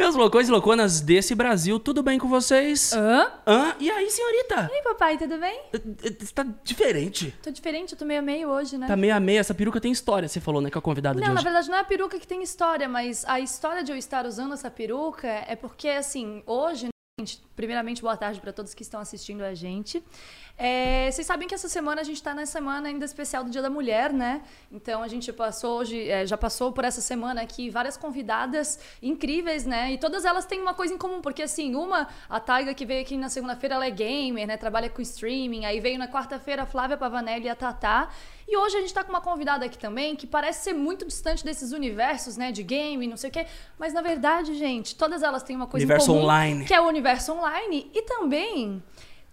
Meus loucões e louconas desse Brasil, tudo bem com vocês? Hã? Hã? E aí, senhorita? E aí, papai, tudo bem? Tá diferente. Tô diferente, eu tô meio a meio hoje, né? Tá meio a meio. Essa peruca tem história, você falou, né? Com a convidada Não, de na hoje. verdade não é a peruca que tem história, mas a história de eu estar usando essa peruca é porque, assim, hoje, primeiramente, boa tarde pra todos que estão assistindo a gente. É, vocês sabem que essa semana a gente tá na semana ainda especial do Dia da Mulher, né? Então a gente passou hoje, é, já passou por essa semana aqui várias convidadas incríveis, né? E todas elas têm uma coisa em comum, porque assim, uma, a Taiga que veio aqui na segunda-feira, ela é gamer, né? Trabalha com streaming. Aí veio na quarta-feira a Flávia Pavanelli e a Tatá. E hoje a gente tá com uma convidada aqui também que parece ser muito distante desses universos, né? De game, não sei o quê. Mas na verdade, gente, todas elas têm uma coisa Universo em comum. online. Que é o universo online. E também.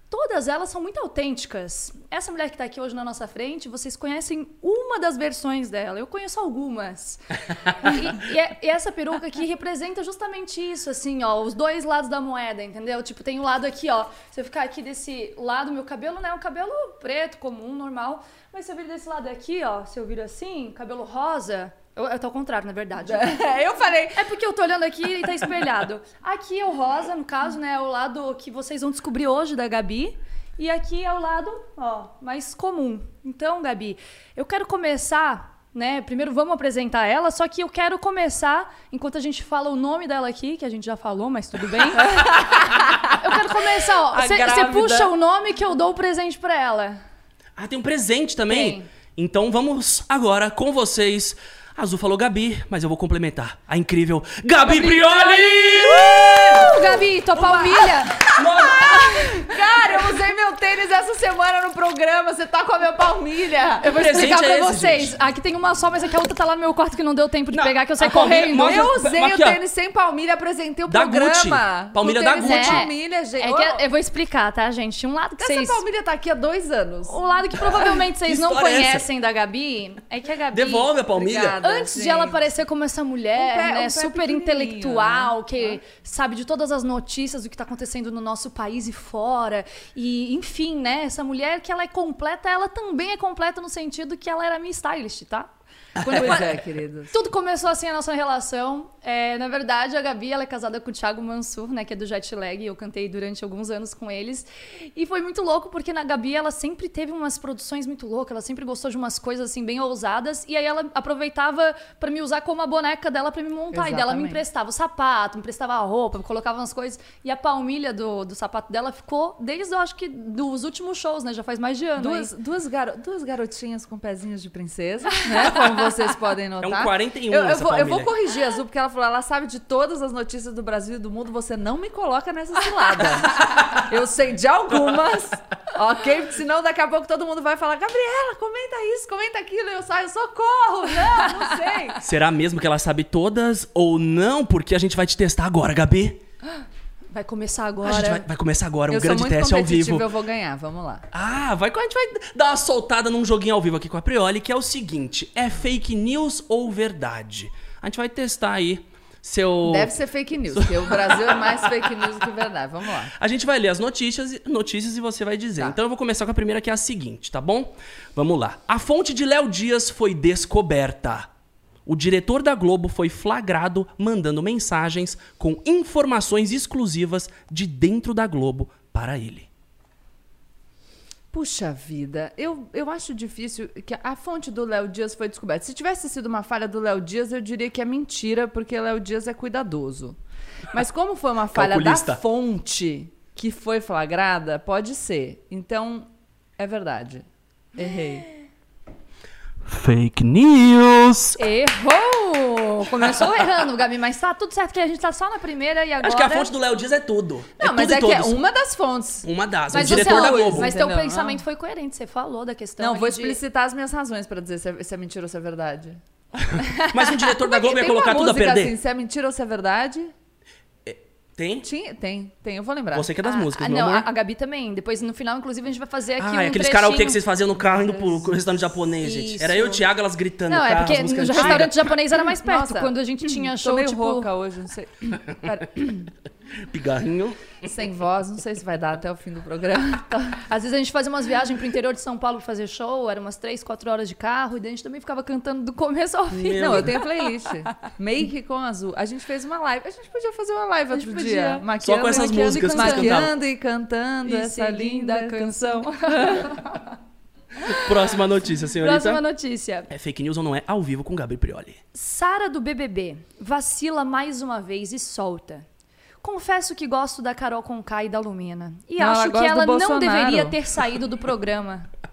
Todas elas são muito autênticas. Essa mulher que está aqui hoje na nossa frente, vocês conhecem uma das versões dela. Eu conheço algumas. e, e é- e essa peruca aqui representa justamente isso, assim, ó, os dois lados da moeda, entendeu? Tipo, tem um lado aqui, ó. Se eu ficar aqui desse lado, meu cabelo, né, é um cabelo preto, comum, normal. Mas se eu vir desse lado aqui, ó, se eu vir assim, cabelo rosa, eu, eu tô ao contrário, na verdade. eu falei. É porque eu tô olhando aqui e tá espelhado. Aqui é o rosa, no caso, né? É o lado que vocês vão descobrir hoje da Gabi. E aqui é o lado, ó, mais comum. Então, Gabi, eu quero começar, né? Primeiro vamos apresentar ela, só que eu quero começar, enquanto a gente fala o nome dela aqui, que a gente já falou, mas tudo bem. eu quero começar, ó. Você puxa o nome que eu dou o presente pra ela. Ah, tem um presente também? Tem. Então vamos agora com vocês. Azul falou Gabi, mas eu vou complementar. A incrível Gabi, Prioli! Uh, Gabi, tua palmilha. Cara, eu usei meu tênis essa semana no programa. Você tá com a minha palmilha. Eu vou presente explicar pra é esse, vocês. gente? Aqui tem uma só, mas aqui a outra tá lá no meu quarto que não deu tempo de Não, pegar, que eu saí correndo. mostra- Eu usei Aqui, o ó. tênis sem palmilha, apresentei o Da programa. Gucci. Palmilha da Gucci. palmilha, gente. É que eu vou explicar, tá, gente? Um lado que Essa vocês. palmilha tá aqui há dois anos. O lado que provavelmente vocês Que não é essa? conhecem da Gabi é que a Gabi. Devolve a palmilha. Obrigada. Antes de gente. ela aparecer como essa mulher, Um pé- um né, pé super intelectual, que sabe de todas as notícias do que tá acontecendo no nosso país e fora, e enfim, né, essa mulher que ela é completa, ela também é completa no sentido que ela era minha stylist, tá? Quando- Pois é, queridos. Tudo começou assim a nossa relação. É, na verdade, a Gabi ela é casada com o Thiago Mansur, né, que é do Jetlag. Eu cantei durante alguns anos com eles. E foi muito louco porque na Gabi ela sempre teve umas produções muito loucas, ela sempre gostou de umas coisas assim bem ousadas e aí ela aproveitava pra me usar como a boneca dela pra me montar. E dela me Exatamente. emprestava o sapato, me emprestava a roupa, me colocava umas coisas. E a palmilha do, do sapato dela ficou desde eu acho que dos últimos shows, né? Já faz mais de ano. Duas, aí. duas, garo- duas garotinhas com pezinhos de princesa, né? Como vocês podem notar. É um 41 eu, eu vou, eu vou corrigir a Azul, porque ela falou, ela sabe de todas as notícias do Brasil e do mundo, você não me coloca nessa cilada. eu sei de algumas, ok? Porque senão daqui a pouco todo mundo vai falar, Gabriela, comenta isso, comenta aquilo, eu saio, socorro, não, não sei. Será mesmo que ela sabe todas ou não? Porque a gente vai te testar agora, Gabi. Vai começar A agora. gente vai, vai começar agora um eu sou grande teste ao vivo. eu vou ganhar, vamos lá. Ah, vai, a gente vai dar uma soltada num joguinho ao vivo aqui com a Prioli, que é o seguinte: é fake news ou verdade? A gente vai testar aí seu. Deve ser fake news, porque o Brasil é mais fake news do que verdade. Vamos lá. A gente vai ler as notícias, notícias e você vai dizer. Tá. Então eu vou começar com a primeira, que é a seguinte, tá bom? Vamos lá. A fonte de Léo Dias foi descoberta. O diretor da Globo foi flagrado mandando mensagens com informações exclusivas de dentro da Globo para ele. Puxa vida, eu, eu acho difícil que a fonte do Léo Dias foi descoberta. Se tivesse sido uma falha do Léo Dias, eu diria que é mentira, porque Léo Dias é cuidadoso. Mas como foi uma falha Calculista. da fonte que foi flagrada, pode ser. Então, é verdade. Errei. Fake news! Errou! Começou errando, Gabi, mas tá tudo certo que a gente tá só na primeira e agora. Acho que a fonte do Léo Dias é tudo. Não, é mas tudo é e que é todos. uma das fontes. Uma das, Mas o diretor você, da Globo. Mas teu entendeu? pensamento foi coerente, você falou da questão. Não, vou de- explicitar as minhas razões pra dizer se é, se é mentira ou se é verdade. Mas o diretor da Globo ia Tem uma colocar tudo a música perder? assim, se é mentira ou se é verdade? Tem? Tinha, tem, tem, eu vou lembrar. Você que é das Ah, músicas, ah, meu não, amor. a, a Gabi também. Depois, no final, inclusive, a gente vai fazer aqui Ah, um aqueles karaokê que vocês faziam no carro indo pro, restaurante japonês, gente. Isso. Era eu e o Thiago, elas gritando Não, no é carro, porque no restaurante japonês era mais perto. Nossa, quando a gente tinha Tô show, meio tipo... rouca hoje, não sei. Pera. Pigarrinho. Sem voz, não sei se vai dar até o fim do programa. Às vezes a gente fazia umas viagens pro interior de São Paulo pra fazer show, eram umas 3, 4 horas de carro, e daí a gente também ficava cantando do começo ao fim. Meu Não, eu tenho a playlist. Make com azul. A gente fez uma live. A gente podia fazer uma live A gente outro podia. dia. Só Maquiando, com essas maquiando e músicas cantavam. maquiando e cantando E essa linda a canção. Próxima notícia, senhorita. Próxima notícia. É fake news ou não é? Ao vivo com Gabi Prioli. Sara do BBB vacila mais uma vez e solta. Confesso que gosto da Carol Conká e da Lumina. E Não, ela acho que gosta do ela não Bolsonaro. deveria ter saído do programa.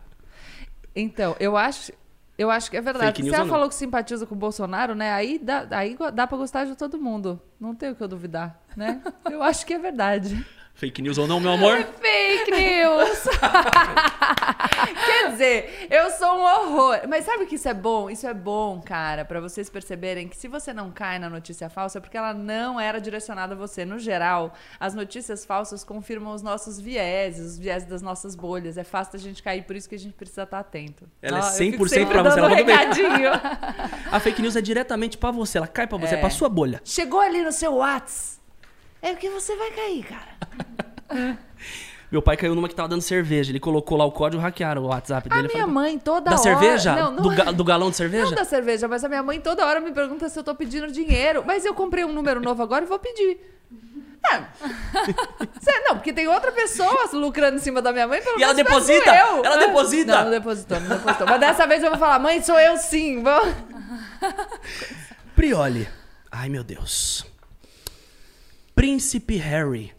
Então, eu acho, eu acho que é verdade. Se ela falou que simpatiza com o Bolsonaro, né? Aí dá, aí dá pra gostar de todo mundo. Não tem o que eu duvidar, né? Eu acho que é verdade. Fake news ou não, meu amor? Fake news! Quer dizer, eu sou um horror. Mas sabe que isso é bom? Isso é bom, cara, pra vocês perceberem que se você não cai na notícia falsa é porque ela não era direcionada a você. No geral, as notícias falsas confirmam os nossos vieses, os vieses das nossas bolhas. É fácil da gente cair, por isso que a gente precisa estar atento. Ela é Ó, fico 100% sempre pra você, ela mandou bem. A fake news é diretamente pra você, ela cai pra você, é, É. pra sua bolha. Chegou ali no seu Whats. É porque você vai cair, cara. Meu pai caiu numa que tava dando cerveja. Ele colocou lá o código, hackearam o WhatsApp A dele. Eu minha falei, mãe toda da hora... cerveja? Não, não do, é- ga- do galão de cerveja? Não da cerveja, mas a minha mãe toda hora me pergunta se eu tô pedindo dinheiro. Mas eu comprei um número novo agora e vou pedir. Não. Não, porque tem outra pessoa lucrando em cima da minha mãe. Pelo E ela não deposita? eu. Ela É. deposita? Não, não depositou, não depositou. Mas dessa vez eu vou falar, mãe, sou eu sim. Vou... Prioli. Ai, meu Deus. Príncipe Harry.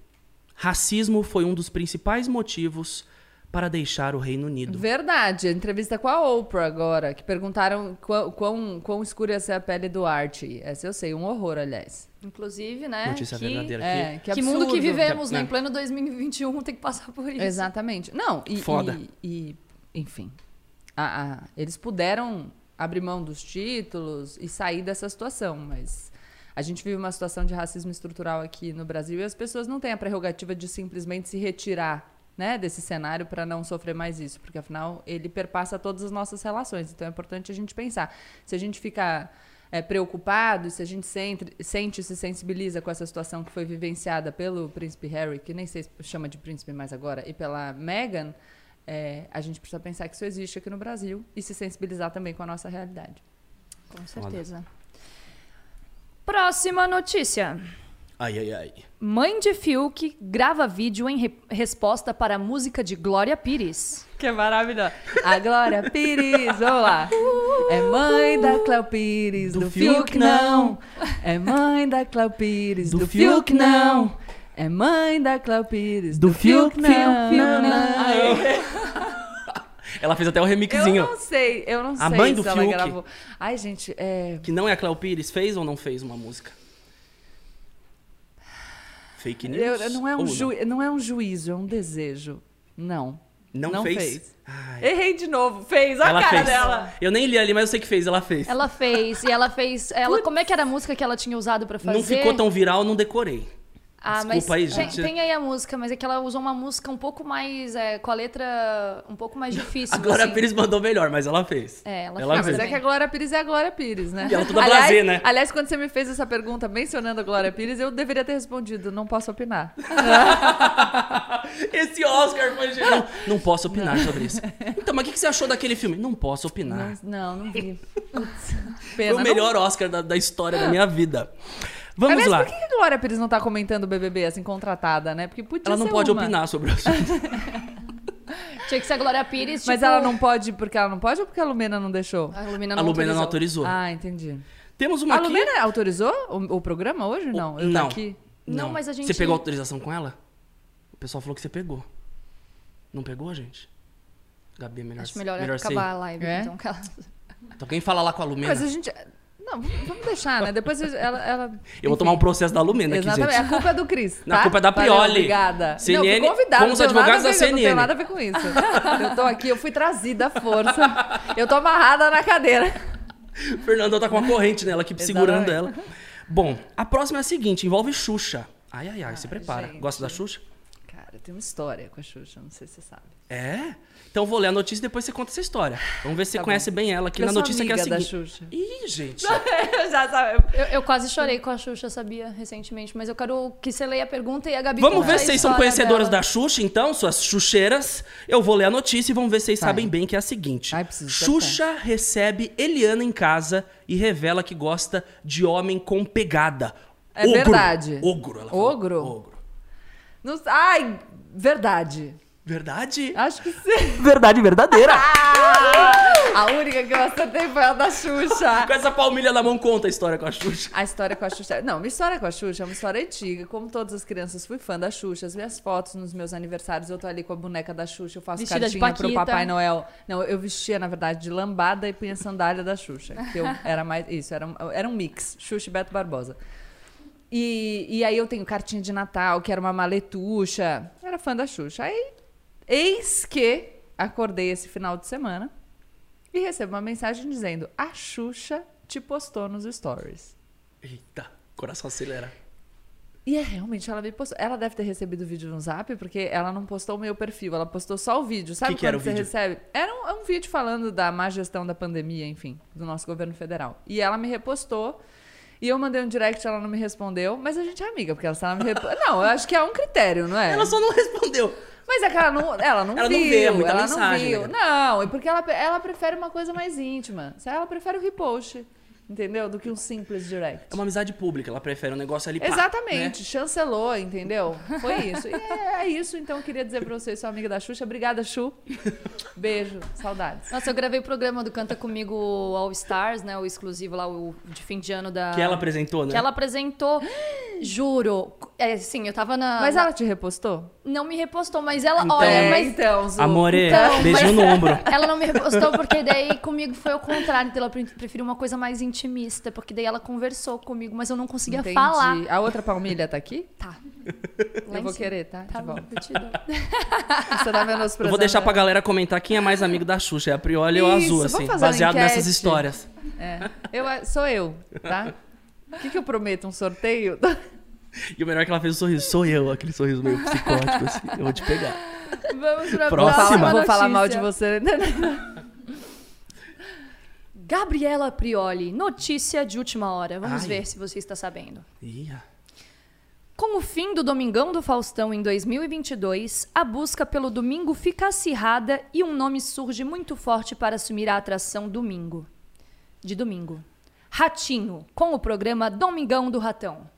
Racismo foi um dos principais motivos para deixar o Reino Unido. Verdade, entrevista com a Oprah agora, que perguntaram quão, quão, quão escura ia ser a pele do Archie. Essa eu sei, um horror, aliás. Inclusive, né? Notícia que, verdadeira É, aqui. que, que mundo que vivemos, né? É. Em pleno 2021 tem que passar por isso. Exatamente. Não, e, Foda. e, e, enfim, a- a- eles puderam abrir mão dos títulos e sair dessa situação, mas a gente vive uma situação de racismo estrutural aqui no Brasil e as pessoas não têm a prerrogativa de simplesmente se retirar né, desse cenário para não sofrer mais isso, porque afinal ele perpassa todas as nossas relações. Então é importante a gente pensar. Se a gente fica é, preocupado, se a gente sente, sente e se sensibiliza com essa situação que foi vivenciada pelo príncipe Harry, que nem sei se chama de príncipe mais agora, e pela Meghan, é, a gente precisa pensar que isso existe aqui no Brasil e se sensibilizar também com a nossa realidade. Com certeza. Próxima notícia. Ai, ai, ai. Mãe de Fiuk grava vídeo em re- resposta para a música de Glória Pires. Que maravilhoso. A Glória Pires, vamos lá. É mãe da Cléo Pires, do, Do Fiuk, Fiuk, não. É mãe da Cléo Pires, do, Do Fiuk, Fiuk, não. É mãe da Cléo Pires, do, Do Fiuk, Fiuk, não. Fiuk, não, não. não. Ela fez até o Eu remixinho. não sei, eu não A sei mãe se do ela Fiuk. gravou. Ai, gente, é... Que não é a Cléo Pires, fez ou não fez uma música? Fake news? eu- não, é um ju... não é um juízo, é um desejo. Não. Não, não fez? fez. Ai. Errei de novo, fez, olha Ela a cara fez. dela. Eu nem li ali, mas eu sei que fez, ela fez. Ela fez, e ela fez. Ela, como é que era a música que ela tinha usado pra fazer? Não ficou tão viral, não decorei. Ah, Desculpa mas aí, tem, gente. tem aí a música, mas é que ela usou uma música um pouco mais. é, com a letra um pouco mais difícil. A Glória assim. Pires mandou melhor, mas ela fez. É, ela Ah, fez. mas é que a Glória Pires é a Glória Pires, né? E ela toda aliás, blasé, né? Aliás, quando você me fez essa pergunta mencionando a Glória Pires, eu deveria ter respondido, não posso opinar. Esse Oscar foi genial. Não, não posso opinar sobre isso. Então, mas o que que você achou daquele filme? Não posso opinar. Não, não, não vi. Putz, Foi pena. o melhor Oscar da, da história da minha vida. Não... Vamos Aliás, lá. por que que a Glória Pires não tá comentando o BBB assim, contratada, né? Porque podia Ela não ser pode uma. opinar sobre o assunto. Tinha que ser a Glória Pires. Mas tipo, ela não pode porque ela não pode ou porque a Lumena não deixou? A Lumena A não Lumena não autorizou. autorizou. Ah, entendi. Temos uma A aqui. Lumena autorizou o, o programa hoje? Não, eu não. aqui. Não, mas a gente- Você pegou autorização com ela? O pessoal falou que você pegou. Não pegou, gente? Gabi, é melhor Acho melhor, melhor acabar a ser. live. É? Então, cala- Então quem fala lá com a Lumena? Mas a gente... Não, vamos deixar, né? Depois ela... ela... Eu vou tomar um processo da Lumena aqui, Exatamente, gente. a culpa é do Cris. Não, a tá? culpa é da Valeu, Prioli. Obrigada. CNN, não, fui convidada, com os advogados da ver, Não tenho CNN. nada a ver com isso. Eu tô aqui, eu fui trazida à força. Eu tô amarrada na cadeira. Fernanda tá com uma corrente nela aqui, segurando ela. Bom, a próxima é a seguinte, envolve Xuxa. Ai, ai, ai, se prepara. gente. Gosta da Xuxa? Cara, tem uma história com a Xuxa, não sei se você sabe. É? Então vou ler a notícia e depois você conta essa história. Vamos ver se você Tá bom. conhece bem ela aqui Eu na sou notícia que é a amiga da seguinte. Xuxa. Ih, gente. Eu já sabe. Eu, eu quase chorei com a Xuxa, sabia, recentemente. Mas eu quero que você leia a pergunta e a Gabi Vamos ver se vocês são conhecedoras dela. da Xuxa, então, suas xuxeiras. Eu vou ler a notícia e vamos ver se vocês Vai. sabem bem que é a seguinte. Ai, preciso Xuxa recebe Eliana em casa e revela que gosta de homem com pegada. É verdade. Ogro, ela falou. Ogro? Ogro. Não- Ai, verdade. Verdade? Acho que sim. Verdade verdadeira. A única que eu acertei foi a da Xuxa. Com essa palmilha na mão, conta a história com a Xuxa. A história com a Xuxa. Não, minha história com a Xuxa é uma história antiga. Como todas as crianças, fui fã da Xuxa. As minhas fotos nos meus aniversários, eu tô ali com a boneca da Xuxa, eu faço Vestida de cartinha pro. Papai Noel. Não, eu vestia, na verdade, de lambada e punha sandália da Xuxa. Que eu era mais. Isso, era, um- era um mix. Xuxa e Beto Barbosa. E, e aí eu tenho cartinha de Natal, que era uma maletuxa. Eu era fã da Xuxa. Aí, eis que acordei esse final de semana e recebo uma mensagem dizendo: A Xuxa te postou nos stories. Eita, coração acelera. E é realmente, ela me postou. Ela deve ter recebido o vídeo no zap, porque ela não postou o meu perfil, ela postou só o vídeo. Sabe Que que quando você vídeo? recebe? Era um, é um vídeo falando da má gestão da pandemia, enfim, do nosso governo federal. E ela me repostou. E eu mandei um direct, ela não me respondeu, mas a gente é amiga, porque ela, ela me repo... Não, eu acho que é um critério, não é? Ela só não respondeu. Mas é que ela não, ela não Ela não viu. vê muita ela mensagem, não viu. né? Não, e porque ela, ela prefere uma coisa mais íntima. Ela prefere o repost, entendeu? Do que um simples direct. É uma amizade pública, ela prefere um negócio ali pá, Exatamente, né? chancelou, entendeu? Foi isso. E é, é isso, então eu queria dizer pra vocês, sou amiga da Xuxa. Obrigada, Xu. Beijo, saudades. Nossa, eu gravei o programa do Canta Comigo All Stars, né? O exclusivo lá, o de fim de ano da... Que ela apresentou, né? Que ela apresentou, juro. É, sim, eu tava na... Mas na- ela te repostou? Não me repostou, mas ela... Então- olha, mas... então, Zu. Amore, Então, beijo mas- no ombro. Ela não me repostou porque daí comigo foi o contrário. Então ela pre- preferiu uma coisa mais intimista, porque daí ela conversou comigo, mas eu não conseguia Entendi. falar. A outra palmilha tá aqui? Tá. eu vou querer, tá? Tá de bom, eu te dou. Você tá menosprezando. Eu vou deixar pra galera comentar quem é mais amigo da Xuxa, é a Prioli ou a Azul, assim, baseado nessas histórias. É. Eu, sou eu, tá? O que, que eu prometo? Um sorteio? E o melhor é que ela fez o sorriso, sou eu, aquele sorriso meio psicótico, assim, eu vou te pegar. Vamos pra Próxima. Vou falar, próxima vou falar mal de você. Gabriela Prioli, notícia de última hora. Vamos Ai. ver se você está sabendo. Ih, Com o fim do Domingão do Faustão em 2022, a busca pelo domingo fica acirrada e um nome surge muito forte para assumir a atração domingo. De domingo. Ratinho, com o programa Domingão do Ratão.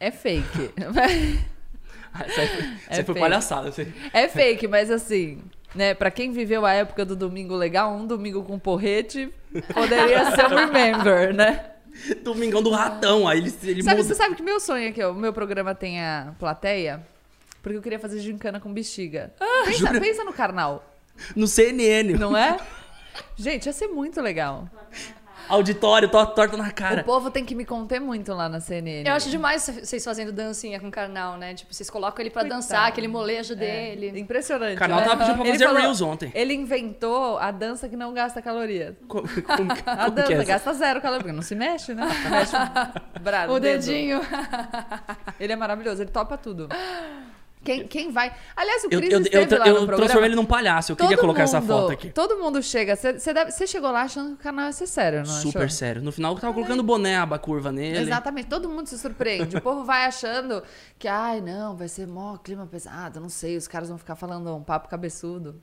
É fake. Ah, Isso aí, foi- É foi palhaçada. Assim. É fake, mas assim, né? Pra quem viveu a época do domingo legal, um domingo com porrete poderia ser um remember, né? Domingão do ratão, aí ele, ele Sabe, muda. você sabe que meu sonho é que o meu programa tenha plateia? Porque eu queria fazer gincana com bexiga. pensa, pensa no carnal, No CNN, não é? Gente, ia ser muito legal. Auditório, to- torta na cara. O povo tem que me conter muito lá na CNN. Eu acho demais vocês fazendo dancinha com o Karnal, né? Tipo, vocês colocam ele pra Coitado. dançar, aquele molejo dele. Impressionante. O canal né? tava pedindo pra fazer falou- Reels ontem. Ele inventou a dança que não gasta caloria. Co- como, A como que é dança essa? gasta zero caloria, porque não se mexe, né? Mexe o, bra- O dedo. dedinho. Ele é maravilhoso, ele topa tudo. Quem, quem vai. Aliás, o Eu, Cris eu, eu, esteve eu, lá no eu programa. transformei ele num palhaço, eu queria Todo colocar essa mundo- foto aqui. Todo mundo chega. Você chegou lá achando que o canal ia ser sério, não Super achou? sério. No final eu tava colocando boné, aba curva nele. Exatamente, todo mundo se surpreende. O povo vai achando que, ai, não, vai ser mó clima pesado, não sei, os caras vão ficar falando um papo cabeçudo.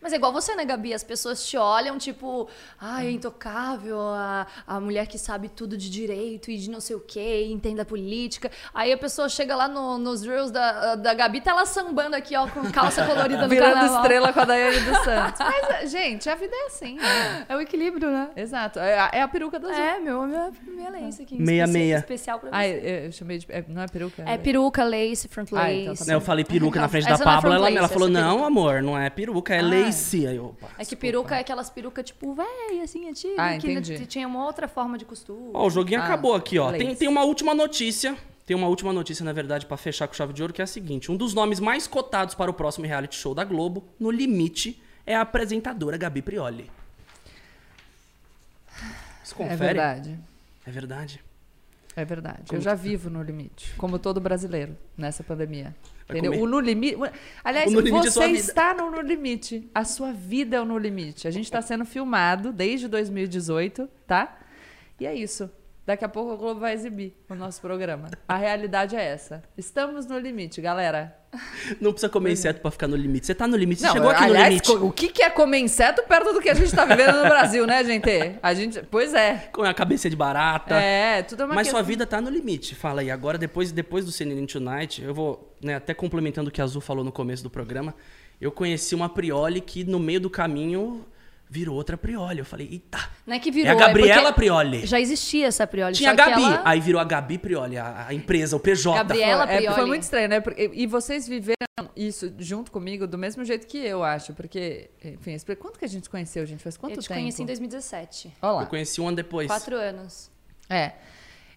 Mas é igual você, né, Gabi? As pessoas te olham, tipo, ai, é intocável, a, a mulher que sabe tudo de direito e de não sei o quê, entende a política. Aí a pessoa chega lá no- nos reels da, da Gabi, tá ela sambando aqui, ó, com calça colorida no Virando carnaval. estrela com a Daiane dos Santos. Mas, gente, a vida é assim, né? É o equilíbrio, né? Exato. É a, é a peruca da Azul. É, meu, minha, minha lace aqui. Meia, especi- meia. Especial pra você. Ah, eu, eu chamei de. é, não é peruca? É peruca, lace, front Ah, lace. então tá eu falei peruca na frente da é Pablo, front ela, lace, ela falou, é não, peruca. amor, não é peruca, é Ah. lace. Aí, opa, É que peruca é aquelas perucas, tipo, véi, assim, antiga. Ah, que tinha uma outra forma de costura. Ó, o joguinho Ah, acabou aqui, ó. Tem, tem uma última notícia. Tem uma última notícia, na verdade, pra fechar com chave de ouro, que é a seguinte: um dos nomes mais cotados para o próximo reality show da Globo, no limite, é a apresentadora Gabi Prioli. Você É confere? verdade. É verdade. É verdade. Como eu já vivo no limite, como todo brasileiro nessa pandemia. Entendeu? comer. O no limite. Aliás, no limite é você vida. está no, no limite. A sua vida é o no limite. A gente está sendo filmado desde 2018, tá? E é isso. Daqui a pouco o Globo vai exibir o nosso programa. A realidade é essa. Estamos no limite, galera. Não precisa comer inseto pra ficar no limite. Você tá no limite, você Não, chegou aqui aliás, no limite. o que é comer inseto perto do que a gente está vivendo no Brasil, né, gente? A gente, pois é. Com a cabeça de barata. É, tudo é uma Mas sua questão- vida tá no limite. Fala aí, agora depois, depois do CNN Tonight, eu vou, né, até complementando o que a Azul falou no começo do programa, eu conheci uma Prioli que no meio do caminho virou outra Prioli. Eu falei, eita, Não é que virou. é a Gabriela porque Prioli. Já existia essa Prioli. Tinha a Gabi, ela- aí virou a Gabi Prioli, a, a empresa, o PJ. Gabriela É, Prioli. foi muito estranho, né? Porque- E vocês viveram isso junto comigo do mesmo jeito que eu, acho. Porque, enfim, quanto que a gente se conheceu, gente? Faz quanto Eu te tempo? conheci em 2017. Olha lá. Eu conheci um ano depois. Quatro anos. É.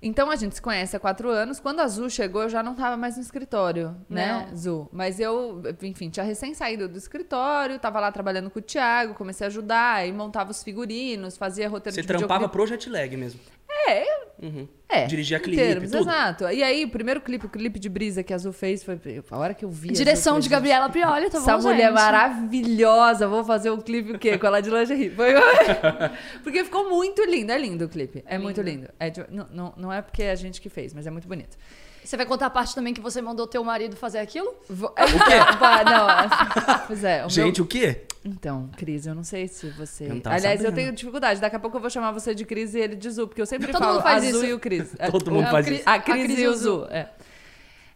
Então a gente se conhece há quatro anos. Quando a Zu chegou, eu já não estava mais no escritório, né, Não. Zu? Mas eu, enfim, tinha recém saído do escritório, tava lá trabalhando com o Thiago, comecei a ajudar, aí montava os figurinos, fazia roteiro Você de trampava pro jet lag mesmo. É, Uhum. é. Dirigia em clipe, termos, tudo. Exato. E aí, o primeiro clipe, o clipe de brisa que a Azul fez, foi a hora que eu vi. a Azul, Direção eu de Gabriela Prioli, tá bom, Essa mulher gente? maravilhosa, vou fazer um clipe o quê? Com ela de lingerie. Foi... porque ficou muito lindo, é lindo o clipe. É, muito lindo. É de- não, não, não é porque é a gente que fez, mas é muito bonito. Você vai contar a parte também que você mandou teu marido fazer aquilo? É, o quê? não, assim, pois é. o meu- Gente, o quê? Então, Cris, eu não sei se você... Eu Aliás, eu sabendo. tenho dificuldade. Daqui a pouco eu vou chamar você de Cris e ele de Zu, porque eu sempre Todo falo mundo faz Azul isso. e o Cris. Todo mundo É, faz Cris- isso. A A Cris Cris e o Zu. É.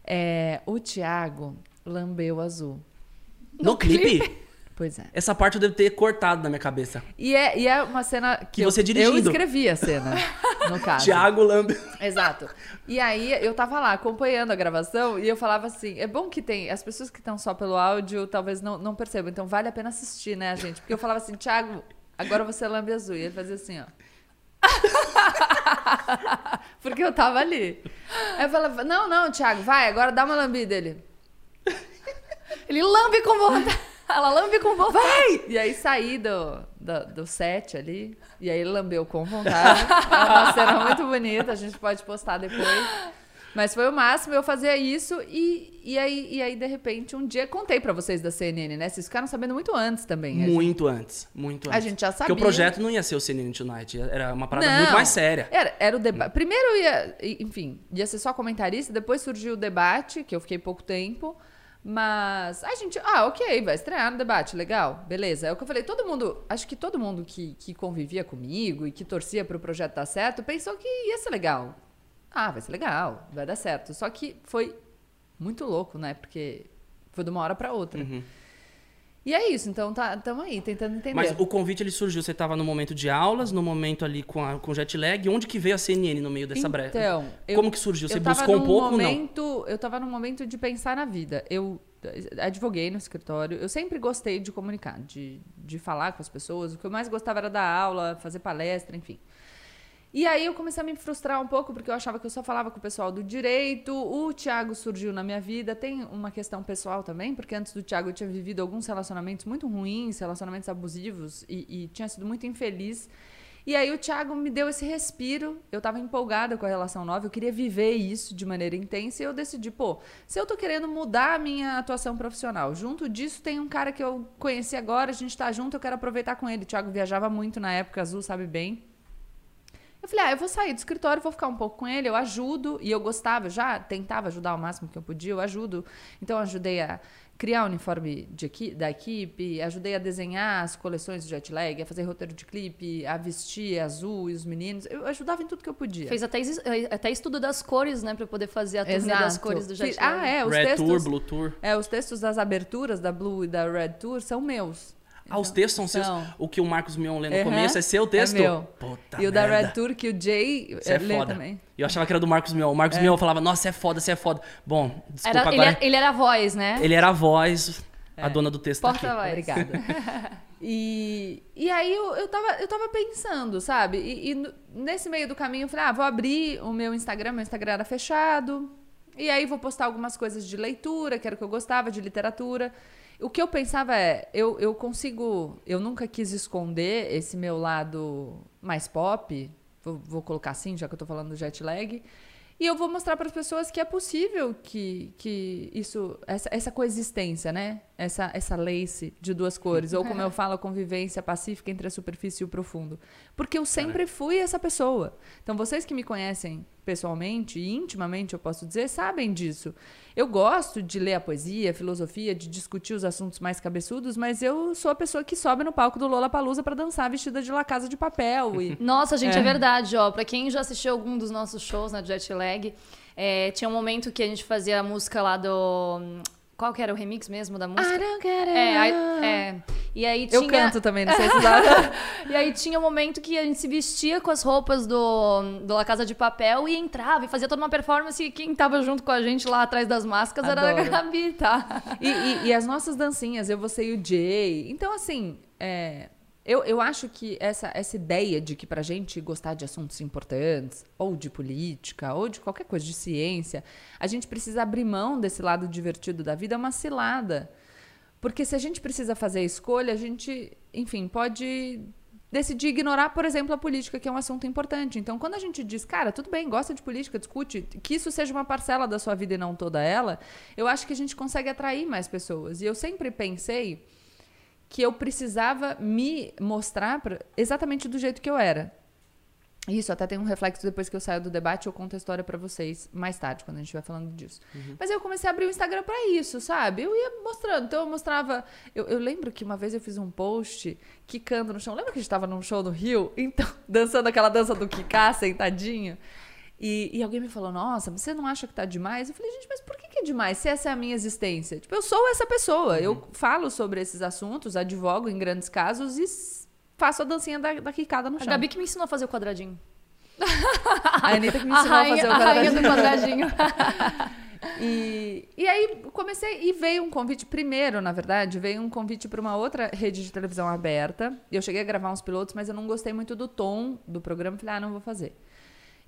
É, o Thiago lambeu o Azul. No, clipe? Pois é. Essa parte eu devo ter cortado na minha cabeça. E é, e é uma cena que, Que eu, você dirigindo. eu escrevi a cena, no caso. Thiago Lambe. Exato. E aí eu tava lá acompanhando a gravação e eu falava assim: é bom que tem. As pessoas que estão só pelo áudio talvez não, não percebam, então vale a pena assistir, né, gente? Porque eu falava assim, Thiago, agora você lambe azul. E ele fazia assim, ó. Porque eu tava ali. Aí eu falava, não, não, Thiago, vai, agora dá uma lambida. Ele, Ele lambe com vontade. Ela lambe com vontade. vai! E aí saí do, do, do set ali, e aí ele lambeu com vontade. É uma cena muito bonita, a gente pode postar depois. Mas foi o máximo, eu fazia isso e, e, aí, e aí, de repente, um dia contei pra vocês da CNN, né? Vocês ficaram sabendo muito antes também. Gente- Muito antes, muito antes. A gente já Porque sabia. o projeto não ia ser o CNN Tonight, era uma parada Não. muito mais séria. Era, era o debate. Primeiro ia, enfim, ia ser só comentarista, depois surgiu o debate, que eu fiquei pouco tempo. Mas a gente, ah, ok, vai estrear no debate, legal, beleza. É o que eu falei, todo mundo, acho que todo mundo que, que convivia comigo e que torcia pro projeto dar certo, pensou que ia ser legal. Ah, vai ser legal, vai dar certo. Só que foi muito louco, né? Porque foi de uma hora pra outra. Uhum. E é isso, então tá, tamo aí, tentando entender. Mas o convite ele surgiu, você estava no momento de aulas, no momento ali com, a, com jet lag, onde que veio a CNN no meio dessa breve? Então, eu- Como que surgiu? Você buscou um pouco ou não? momento, Eu tava num momento de pensar na vida. Eu advoguei no escritório. Eu sempre gostei de comunicar, de, de falar com as pessoas. O que eu mais gostava era dar aula, fazer palestra, enfim. E aí eu comecei a me frustrar um pouco, porque eu achava que eu só falava com o pessoal do direito. O Thiago surgiu na minha vida. Tem uma questão pessoal também, porque antes do Thiago eu tinha vivido alguns relacionamentos muito ruins, relacionamentos abusivos, e, e tinha sido muito infeliz. E aí o Thiago me deu esse respiro. Eu tava empolgada com a relação nova, eu queria viver isso de maneira intensa e eu decidi, pô, se eu tô querendo mudar a minha atuação profissional, junto disso tem um cara que eu conheci agora, a gente tá junto, eu quero aproveitar com ele. O Thiago viajava muito na época, Azul sabe bem. Eu falei, ah, eu vou sair do escritório, vou ficar um pouco com ele, eu ajudo. E eu gostava, já tentava ajudar o máximo que eu podia, eu ajudo. Então, eu ajudei a criar o uniforme de equi- da equipe, ajudei a desenhar as coleções de jet lag, a fazer roteiro de clipe, a vestir azul e os meninos. Eu ajudava em tudo que eu podia. Fez até, exi- até estudo das cores, né? Pra poder fazer a turnê Exato. das cores do Jet Lag. Ah, é, os Red textos. Tour, Blue Tour. É, os textos das aberturas da Blue e da Red Tour são meus. Ah, os textos são seus. São. O que o Marcos Mion lê no Aham, começo é seu texto? É meu. Puta e o da. Red Tour que o Jay Isso é lê foda. também. Eu achava que era do Marcos Mion. O Marcos Mion falava, nossa, é foda, você é foda. Bom, desculpa Era, ele, agora. era, ele era a voz, né? Ele era a voz, a dona do texto tá aqui. Porta-voz. Obrigada. E, e aí eu, eu, tava, eu tava pensando, sabe? E, e nesse meio do caminho eu falei, ah, vou abrir o meu Instagram, meu Instagram era fechado. E aí vou postar algumas coisas de leitura, que era o que eu gostava, de literatura. O que eu pensava é, eu, eu consigo. Eu nunca quis esconder esse meu lado mais pop, vou, vou colocar assim, já que eu tô falando do jet lag. E eu vou mostrar para as pessoas que é possível que, que isso, essa, essa coexistência, né? Essa, essa lace de duas cores. Ou como eu falo, a convivência pacífica entre a superfície e o profundo. Porque eu sempre fui essa pessoa. Então, vocês que me conhecem pessoalmente e intimamente, eu posso dizer, sabem disso. Eu gosto de ler a poesia, a filosofia, de discutir os assuntos mais cabeçudos, mas eu sou a pessoa que sobe no palco do Lola Palusa para dançar vestida de La Casa de Papel. E... Nossa, gente, é. É. verdade, ó. Pra quem já assistiu algum dos nossos shows na Jetlag, é, tinha um momento que a gente fazia a música lá do. Qual que era o remix mesmo da música? I don't get it. É, aí- é. E aí tinha. Eu canto também, não sei se dá. E aí tinha um momento que a gente se vestia com as roupas do, do La Casa de Papel e entrava e fazia toda uma performance e quem tava junto com a gente lá atrás das máscaras era a Adoro. Gabi, tá? E, e- e as nossas dancinhas, eu, você e o Jay. Então, assim, é, eu, eu acho que essa, essa ideia de que pra gente gostar de assuntos importantes, ou de política, ou de qualquer coisa, de ciência, a gente precisa abrir mão desse lado divertido da vida, é uma cilada. Porque se a gente precisa fazer a escolha, a gente, enfim, pode decidir ignorar, por exemplo, a política, que é um assunto importante. Então, quando a gente diz, cara, tudo bem, gosta de política, discute, que isso seja uma parcela da sua vida e não toda ela, eu acho que a gente consegue atrair mais pessoas. E eu sempre pensei que eu precisava me mostrar pra- exatamente do jeito que eu era. Isso até tem um reflexo depois que eu saio do debate, eu conto a história pra vocês mais tarde, quando a gente estiver falando disso. Mas eu comecei a abrir o Instagram pra isso, sabe? Eu ia mostrando. Então eu mostrava. Eu, eu lembro que uma vez eu fiz um post quicando no chão. Lembra que a gente tava num show no Rio? Então, dançando aquela dança do quicar, sentadinho. E, e alguém me falou, nossa, você não acha que tá demais? Eu falei, gente, mas por que, que é demais se essa é a minha existência? Tipo, eu sou essa pessoa. Eu falo sobre esses assuntos, advogo em grandes casos e faço a dancinha da, da quicada no A chão. Gabi que me ensinou a fazer o quadradinho. A Anitta que me A ensinou a, rainha, fazer o a rainha do quadradinho. quadradinho. E, e aí comecei e veio um convite primeiro, na verdade, veio um convite para uma outra rede de televisão aberta. Eu cheguei a gravar uns pilotos, mas eu não gostei muito do tom do programa, falei, ah, não vou fazer.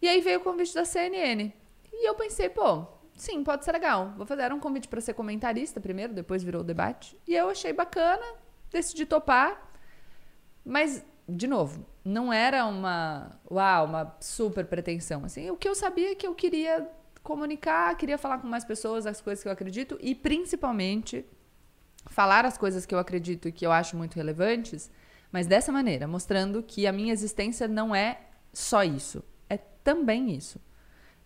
E aí veio o convite da CNN. E eu pensei, pô, sim, pode ser legal. Vou fazer um convite para ser comentarista primeiro, depois virou debate. E eu achei bacana, decidi topar. Mas, de novo, não era uma, uau, uma super pretensão. Assim, o que eu sabia é que eu queria comunicar, queria falar com mais pessoas as coisas que eu acredito e, principalmente, falar as coisas que eu acredito e que eu acho muito relevantes, mas dessa maneira, mostrando que a minha existência não é só isso, também isso.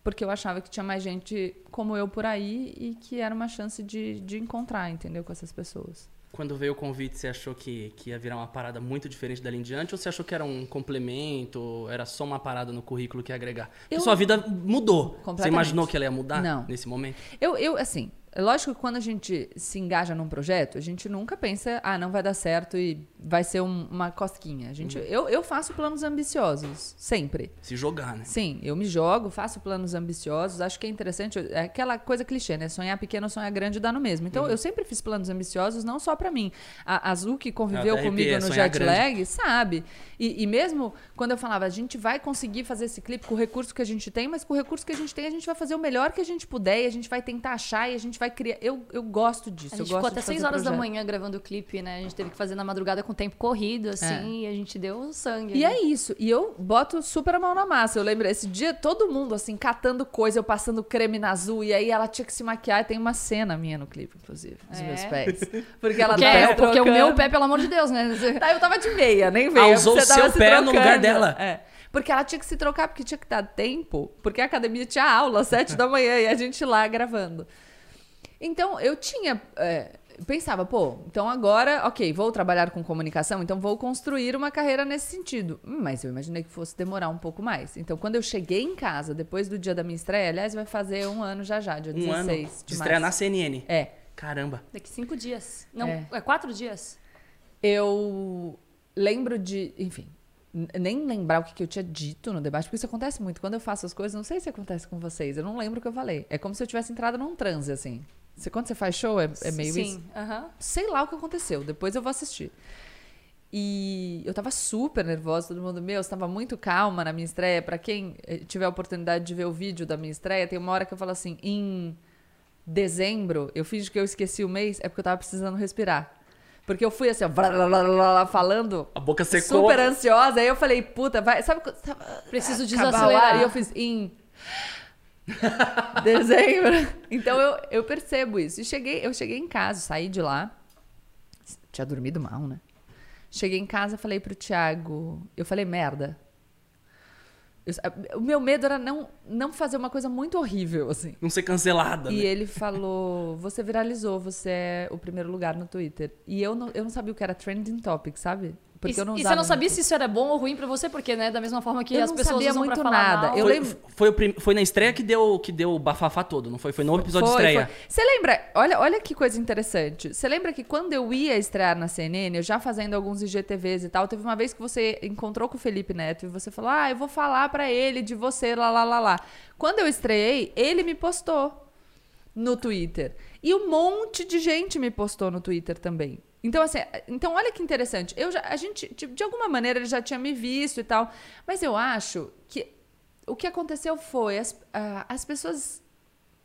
Porque eu achava que tinha mais gente como eu por aí e que era uma chance de, de encontrar, entendeu? Com essas pessoas. Quando veio o convite, você achou que, que ia virar uma parada muito diferente dali em diante? Ou você achou que era um complemento? Era só uma parada no currículo que ia agregar? Porque Eu- sua vida mudou. Você imaginou que ela ia mudar Não. nesse momento? Eu, eu, assim, lógico que quando a gente se engaja num projeto, a gente nunca pensa, ah, não vai dar certo e vai ser um- uma cosquinha. A gente, eu, eu faço planos ambiciosos, sempre. Se jogar, né? Sim, eu me jogo, faço planos ambiciosos, acho que é interessante, é aquela coisa clichê, né? Sonhar pequeno, sonhar grande dá no mesmo. Então, eu sempre fiz planos ambiciosos, não só pra mim. A Azul, que conviveu comigo no jet grande. lag, sabe? E, e mesmo quando eu falava, a gente vai conseguir fazer esse clipe com o recurso que a gente tem, mas com o recurso que a gente tem, a gente vai fazer o melhor que a gente puder e a gente vai tentar achar e a gente vai criar. Eu, eu gosto disso. A eu gente ficou gosto até de fazer 6 horas da projeto. manhã gravando o clipe, né? A gente teve que fazer na madrugada com o tempo corrido, assim, e a gente deu sangue. E ali. é isso. E eu boto super a mão na massa. Eu lembro, esse dia, todo mundo, assim, catando coisa, eu passando creme na azul. E aí ela tinha que se maquiar. E tem uma cena minha no clipe, inclusive, dos É? meus pés. Porque ela Porque, tava é, porque o trocando. meu pé, pelo amor de Deus, né? Tá, eu tava de meia, nem veio. Ah, usou o tava seu se pé no lugar trocando. dela. É. Porque ela tinha que se trocar, porque tinha que dar tempo. Porque a academia tinha aula às sete da manhã e a gente lá gravando. Então, eu tinha... é, pensava, pô, então agora, ok, vou trabalhar com comunicação, então vou construir uma carreira nesse sentido. Hum, Mas eu imaginei que fosse demorar um pouco mais. Então, quando eu cheguei em casa, depois do dia da minha estreia, aliás, vai fazer um ano já já, dia Um 16 ano de de estreia na. CNN. É. Caramba. Daqui cinco dias. Não, É. é, quatro dias. Eu lembro de, enfim, nem lembrar o que, que eu tinha dito no debate, porque isso acontece muito. Quando eu faço as coisas, não sei se acontece com vocês, eu não lembro o que eu falei. É como se eu tivesse entrado num transe, assim. Você, quando você faz show, é, é meio isso? Sim. Sei lá o que aconteceu, depois eu vou assistir. E eu tava super nervosa, todo mundo, meu, estava muito calma na minha estreia. Pra quem eh, tiver a oportunidade de ver o vídeo da minha estreia, tem uma hora que eu falo assim, em dezembro, eu fiz que eu esqueci o mês, é porque eu tava precisando respirar. Porque eu fui assim, ó, blá, blá, blá, blá, blá, falando A boca secou. super ansiosa. Aí eu falei, puta, vai. Sabe quando. sabe- Preciso ar? desacelerar. E eu fiz em. Dezembro. Então eu, eu percebo isso. E cheguei, eu cheguei em casa, saí de lá. Tinha dormido mal, né? Cheguei em casa, falei pro Thiago. Eu falei, merda. Eu- o meu medo era não, não fazer uma coisa muito horrível, assim. Não ser cancelada. E né? ele falou: Você viralizou, você é o primeiro lugar no Twitter. E eu não, eu não sabia o que era trending topic, sabe? Porque e, eu não e você não sabia muito. se isso era bom ou ruim pra você, porque, né, da mesma forma que Eu as não pessoas sabia usam muito pra falar nada. mal. Eu foi, lembro- foi, o prim- foi na estreia que deu, que deu o bafafá todo, não foi? Foi no episódio de Foi, estreia. foi. Você lembra? Olha, olha que coisa interessante. Você lembra que quando eu ia estrear na CNN, eu já fazendo alguns IGTVs e tal, teve uma vez que você encontrou com o Felipe Neto e você falou: Ah, eu vou falar pra ele de você, lá, lá, lá, lá. Quando eu estreiei, ele me postou no Twitter. E um monte de gente me postou no Twitter também. Então, assim, então olha que interessante. Eu já, a gente, de, de alguma maneira, ele já tinha me visto e tal. Mas eu acho que o que aconteceu foi as, ah, as pessoas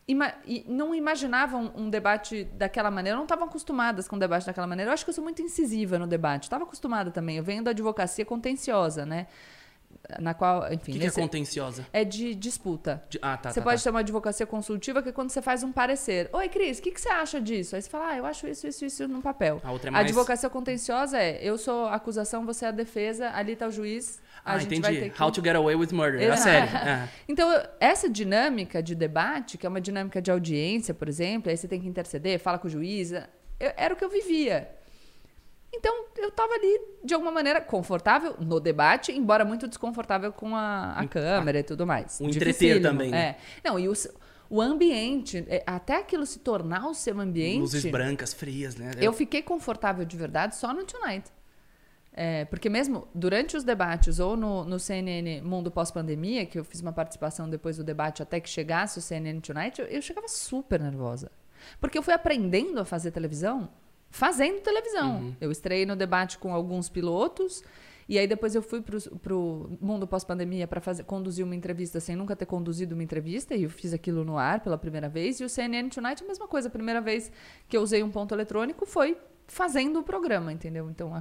ima- não imaginavam um debate daquela maneira, não estavam acostumadas com o debate daquela maneira. Eu acho que eu sou muito incisiva no debate. Estava acostumada também. Eu venho da advocacia contenciosa, né? Na qual, enfim, O que, que é contenciosa? é de disputa. De- Ah, tá. você tá, pode tá. ter uma advocacia consultiva que é quando você faz um parecer. Oi, Cris, o que, que você acha disso? Aí você fala, ah, eu acho isso, isso, isso no papel. A outra é A mais- advocacia contenciosa é, eu sou a acusação, você é a defesa, ali tá o juiz, a Ah, gente vai entendi. ter que... How to Get Away with Murder. A Exato. série. É. Então, essa dinâmica de debate, que é uma dinâmica de audiência, por exemplo, aí você tem que interceder, fala com o juiz, eu- era o que eu vivia. Então, eu estava ali, de alguma maneira, confortável no debate, embora muito desconfortável com a, a câmera e tudo mais. O entreter também, né? É. Não, e o, o ambiente, é, até aquilo se tornar o seu ambiente... Luzes brancas, frias, né? Eu fiquei confortável de verdade só no Tonight. É, porque mesmo durante os debates ou no, no CNN Mundo Pós-Pandemia, que eu fiz uma participação depois do debate até que chegasse o CNN Tonight, eu, eu chegava super nervosa. Porque eu fui aprendendo a fazer televisão fazendo televisão. Eu estreiei no debate com alguns pilotos e aí depois eu fui pro, pro Mundo Pós-Pandemia para conduzir uma entrevista sem nunca ter conduzido uma entrevista e eu fiz aquilo no ar pela primeira vez. E o CNN Tonight, a mesma coisa. A primeira vez que eu usei um ponto eletrônico foi fazendo o programa, entendeu? Então,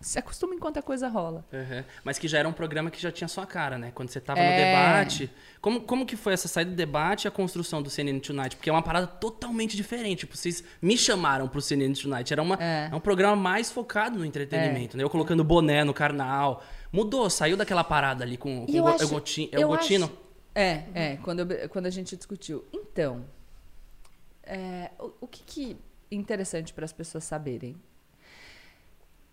se acostuma enquanto a coisa rola. Uhum. Mas que já era um programa que já tinha sua cara, né? Quando você tava É. no debate. Como, como que foi essa saída do debate e a construção do CNN Tonight? Porque é uma parada totalmente diferente. Tipo, vocês me chamaram pro CNN Tonight. Era uma, É. é. um programa mais focado no entretenimento, né? Eu colocando boné no carnal. Mudou, saiu daquela parada ali com, com eu o acho- Gotino. É eu o Gotino? acho- É, é, quando, eu- quando a gente discutiu. Então, é, o, o que, que é interessante para as pessoas saberem?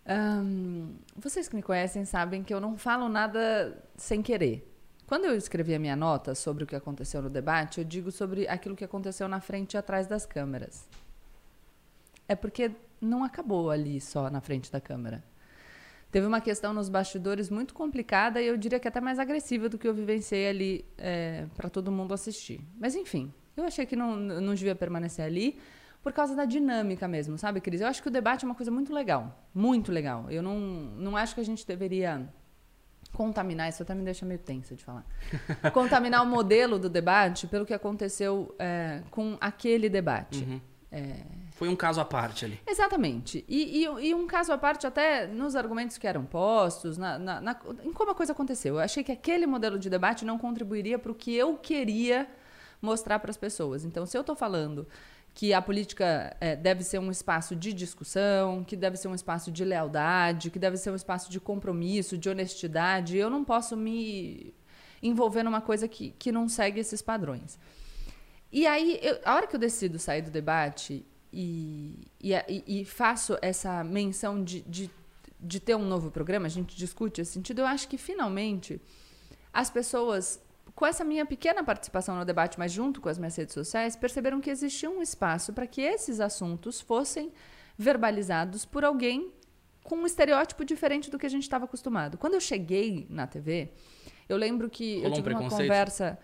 Ahn, vocês que me conhecem sabem que eu não falo nada sem querer. Quando eu escrevi a minha nota sobre o que aconteceu no debate, eu digo sobre aquilo que aconteceu na frente e atrás das câmeras. É porque não acabou ali só na frente da câmera. Teve uma questão nos bastidores muito complicada e eu diria que até mais agressiva do que eu vivenciei ali para todo mundo assistir. Mas enfim, eu achei que não, não devia permanecer ali por causa da dinâmica mesmo, sabe, Cris? Eu acho que o debate é uma coisa muito legal, muito legal. Eu não, não acho que a gente deveria contaminar, isso até me deixa meio tensa de falar. contaminar o modelo do debate pelo que aconteceu é, com aquele debate. Uhum. É, Foi um caso à parte ali. Exatamente. E, e- e um caso à parte, até nos argumentos que eram postos, na, na- na- em como a coisa aconteceu. Eu achei que aquele modelo de debate não contribuiria para o que eu queria mostrar para as pessoas. Então, se eu estou falando que a política eh, deve ser um espaço de discussão, que deve ser um espaço de lealdade, que deve ser um espaço de compromisso, de honestidade, eu não posso me envolver numa coisa que, que não segue esses padrões. E aí, eu- a hora que eu decido sair do debate e, e, e- e faço essa menção de, de, de ter um novo programa, a gente discute esse sentido, eu acho que finalmente as pessoas, com essa minha pequena participação no debate, mas junto com as minhas redes sociais, perceberam que existia um espaço para que esses assuntos fossem verbalizados por alguém com um estereótipo diferente do que a gente estava acostumado. Quando eu cheguei na TV, eu lembro que eu Rolou um tive uma preconceito? conversa.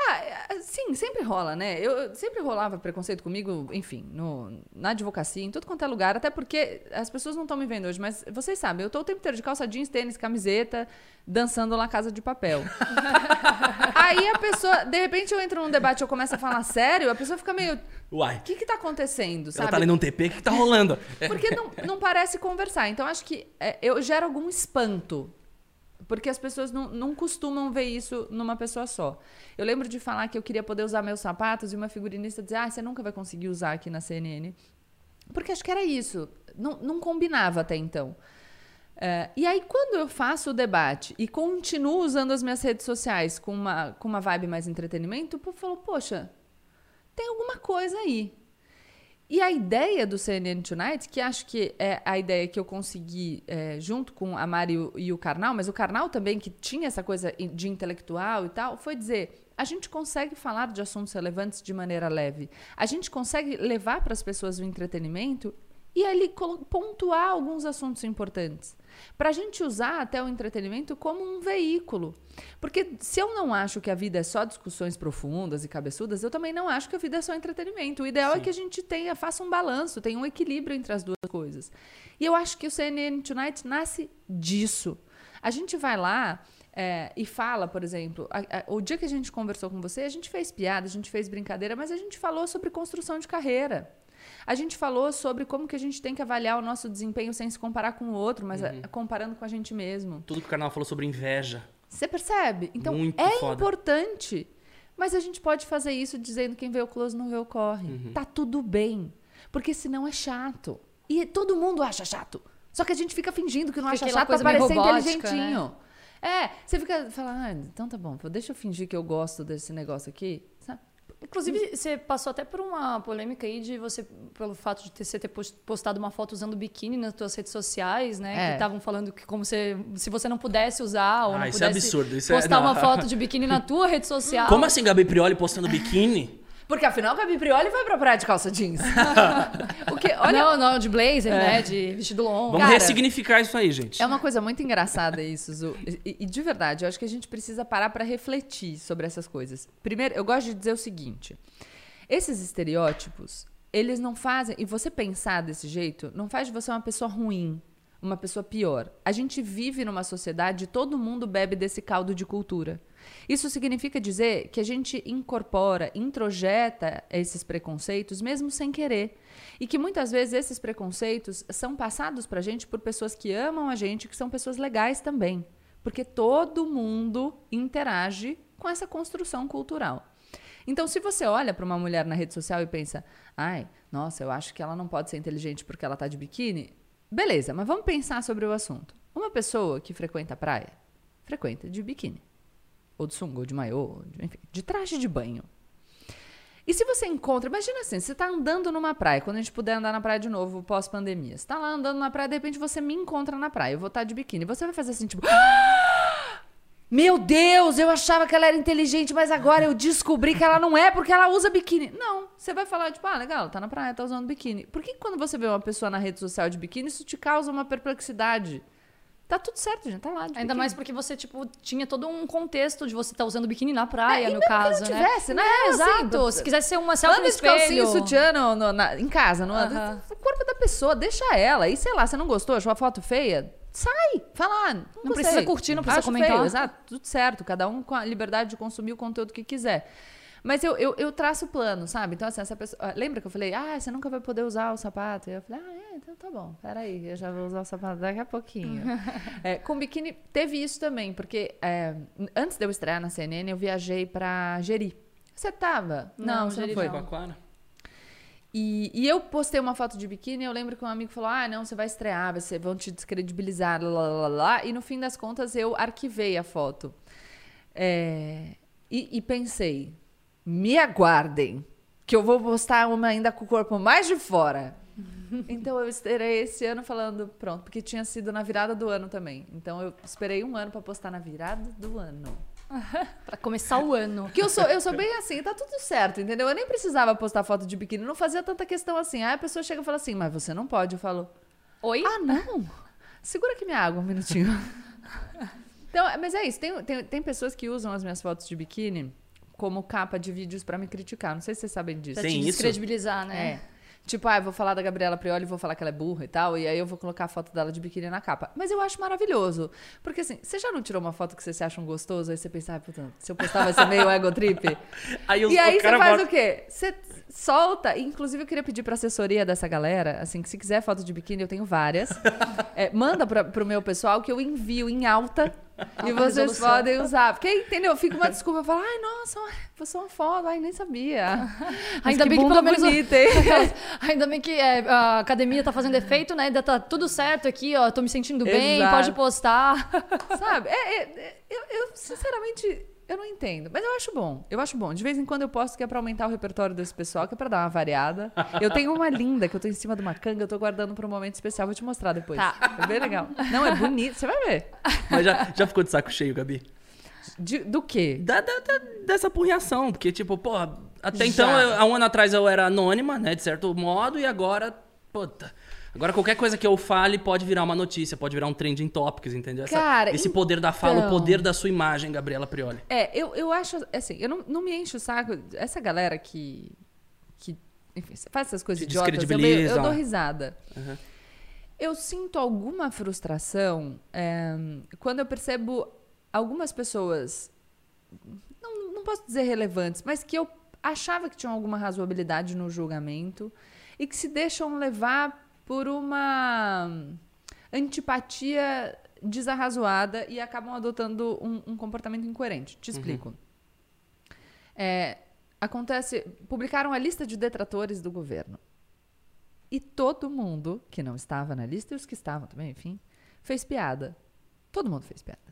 Ah, é, sim, sempre rola, né? Eu sempre rolava preconceito comigo, enfim, no, na advocacia, em tudo quanto é lugar, até porque as pessoas não estão me vendo hoje, mas vocês sabem, eu tô o tempo inteiro de calça jeans, tênis, camiseta, dançando lá Casa de Papel. Aí a pessoa, de repente eu entro num debate eu começo a falar sério, a pessoa fica meio. Uai. O que que tá acontecendo, Ela sabe? tá ali num TP, o que, que tá rolando? Porque não, não parece conversar. Então, acho que é, eu gero algum espanto Porque as pessoas não, não costumam ver isso numa pessoa só. Eu lembro de falar que eu queria poder usar meus sapatos e uma figurinista dizer: Ah, você nunca vai conseguir usar aqui na CNN. Porque acho que era isso. Não, não combinava até então. É, e aí, quando eu faço o debate e continuo usando as minhas redes sociais com uma, com uma vibe mais entretenimento, o povo falou: Poxa, tem alguma coisa aí. E a ideia do CNN Tonight, que acho que é a ideia que eu consegui é, junto com a Mari e o, o Karnal, mas o Karnal também, que tinha essa coisa de intelectual e tal, foi dizer: a gente consegue falar de assuntos relevantes de maneira leve. A gente consegue levar para as pessoas o entretenimento e ali pontuar alguns assuntos importantes para a gente usar até o entretenimento como um veículo. Porque se eu não acho que a vida é só discussões profundas e cabeçudas, eu também não acho que a vida é só entretenimento. O ideal é Sim. é que a gente tenha, faça um balanço, tenha um equilíbrio entre as duas coisas. E eu acho que o CNN Tonight nasce disso. A gente vai lá é, e fala, por exemplo, a, a, o dia que a gente conversou com você, a gente fez piada, a gente fez brincadeira, mas a gente falou sobre construção de carreira. A gente falou sobre como que a gente tem que avaliar o nosso desempenho sem se comparar com o outro, mas uhum. comparando com a gente mesmo. Tudo que o canal falou sobre inveja. Você percebe? Então, Muito é foda. importante. Mas a gente pode fazer isso dizendo quem vê o close não vê o corre. Uhum. Tá tudo bem. Porque senão é chato. E todo mundo acha chato. Só que a gente fica fingindo que não fica acha chato pra parecer robótica, inteligentinho. Né? É, você fica falando, ah, então tá bom, deixa eu fingir que eu gosto desse negócio aqui. Inclusive, você passou até por uma polêmica aí de você, pelo fato de ter, você ter postado uma foto usando biquíni nas suas redes sociais, né? É. Que estavam falando que como você, se você não pudesse usar ou ah, não isso é pudesse é absurdo. Isso postar é, uma foto de biquíni na tua rede social. Como assim, Gabi Prioli postando biquíni? Porque afinal, Gabi Prioli vai pra praia de calça jeans. o que, olha... Não, não, de blazer, é. né? De vestido longo. Vamos Cara, ressignificar isso aí, gente. É uma coisa muito engraçada isso, Zu. E, e de verdade, eu acho que a gente precisa parar para refletir sobre essas coisas. Primeiro, eu gosto de dizer o seguinte. Esses estereótipos, eles não fazem. E você pensar desse jeito, não faz de você uma pessoa ruim, uma pessoa pior. A gente vive numa sociedade, todo mundo bebe desse caldo de cultura. Isso significa dizer que a gente incorpora, introjeta esses preconceitos mesmo sem querer. E que muitas vezes esses preconceitos são passados para a gente por pessoas que amam a gente, que são pessoas legais também. Porque todo mundo interage com essa construção cultural. Então, se você olha para uma mulher na rede social e pensa, ai, nossa, eu acho que ela não pode ser inteligente porque ela está de biquíni, beleza, mas vamos pensar sobre o assunto. Uma pessoa que frequenta a praia, frequenta de biquíni ou de sunga, ou de maiô, de, enfim, de traje de banho. E se você encontra, imagina assim, você está andando numa praia, quando a gente puder andar na praia de novo, pós-pandemia. Você está lá andando na praia, de repente você me encontra na praia, eu vou estar tá de biquíni. Você vai fazer assim, tipo. Meu Deus, eu achava que ela era inteligente, mas agora eu descobri que ela não é porque ela usa biquíni. Não, você vai falar, tipo, ah, legal, tá na praia, tá usando biquíni. Por que quando você vê uma pessoa na rede social de biquíni, isso te causa uma perplexidade? Tá tudo certo, gente. Tá lá. Ainda biquíni. mais porque você, tipo, tinha todo um contexto de você estar tá usando biquíni na praia, é, no caso, que não né? tivesse, né? É, exato. Assim, Se quisesse ser uma selfie no espelho. calcinha sutiã no, no, na, em casa, não uh -huh. O corpo da pessoa, deixa ela. E sei lá, você não gostou, achou a foto feia? Sai! Fala, não, não precisa curtir, não precisa Acho comentar. Feio, exato, tudo certo. Cada um com a liberdade de consumir o conteúdo que quiser. Mas eu, eu, eu traço o plano, sabe? Então, assim, essa pessoa. Ah, lembra que eu falei, ah, você nunca vai poder usar o sapato? E eu falei, ah, é, então tá bom, peraí, eu já vou usar o sapato daqui a pouquinho. é, com biquíni, teve isso também, porque é, antes de eu estrear na CNN, eu viajei pra Jeri. Você tava? Não, não você não foi. Não. E, e, eu postei uma foto de biquíni eu lembro que um amigo falou: Ah, não, você vai estrear, você, vão te descredibilizar, lá, lá, lá, lá. E no fim das contas eu arquivei a foto. É, e, e pensei: me aguardem, que eu vou postar uma ainda com o corpo mais de fora. então eu esperei esse ano falando, pronto, porque tinha sido na virada do ano também. Então eu esperei um ano para postar na virada do ano. para começar o ano. Que eu sou, eu sou bem assim, tá tudo certo, entendeu? Eu nem precisava postar foto de biquíni, não fazia tanta questão assim. Aí a pessoa chega e fala assim, mas você não pode. Eu falo, oi? Ah, não. Segura aqui minha água um minutinho. então, mas é isso. Tem, tem, tem pessoas que usam as minhas fotos de biquíni como capa de vídeos para me criticar. Não sei se vocês sabem disso. Pra te descredibilizar, né? É. Tipo, ah, eu vou falar da Gabriela Prioli e vou falar que ela é burra e tal, e aí eu vou colocar a foto dela de biquíni na capa. Mas eu acho maravilhoso. Porque assim, você já não tirou uma foto que você se acha um gostoso, aí você pensa, ah, puta, se eu postar vai ser meio ego trip? aí eu, e aí você faz bota... o quê? Você solta. Inclusive, eu queria pedir pra assessoria dessa galera, assim, que se quiser foto de biquíni, eu tenho várias. é, manda pra, pro meu pessoal que eu envio em alta E vocês podem usar. Porque, entendeu? Fica uma desculpa. Falar, ai, nossa, você é uma foto. Ai, nem sabia. Ainda bem que pelo menos. bonita? Ainda bem que é, a academia tá fazendo efeito, né? Ainda tá tudo certo aqui, ó. Tô me sentindo bem, Exato. pode postar. Sabe? É, é, é, eu, eu, sinceramente, eu não entendo. Mas eu acho bom. Eu acho bom. De vez em quando eu posto que é pra aumentar o repertório desse pessoal, que é pra dar uma variada. Eu tenho uma linda que eu tô em cima de uma canga, eu tô guardando pra um momento especial. Vou te mostrar depois. Tá. É bem legal. Não, é bonito. Você vai ver. Mas já, já ficou de saco cheio, Gabi? De- do quê? Da, da- da- dessa porreação. Porque, tipo, porra, até Já. então, eu- há um ano atrás eu era anônima, né? De certo modo, e agora, puta. Agora qualquer coisa que eu fale pode virar uma notícia, pode virar um trending topics, entendeu? Essa- Cara, esse poder da fala, o então- poder da sua imagem, Gabriela Prioli. É, eu, eu acho, assim, eu não, não me encho o saco. Essa galera que, que enfim, faz essas coisas Se idiotas, eu, eu dou risada. Uhum. Eu sinto alguma frustração é, quando eu percebo algumas pessoas, não, não posso dizer relevantes, mas que eu achava que tinham alguma razoabilidade no julgamento e que se deixam levar por uma antipatia desarrazoada e acabam adotando um, um comportamento incoerente. Te explico. É, acontece, publicaram a lista de detratores do governo. E todo mundo que não estava na lista, e os que estavam também, enfim, fez piada. Todo mundo fez piada.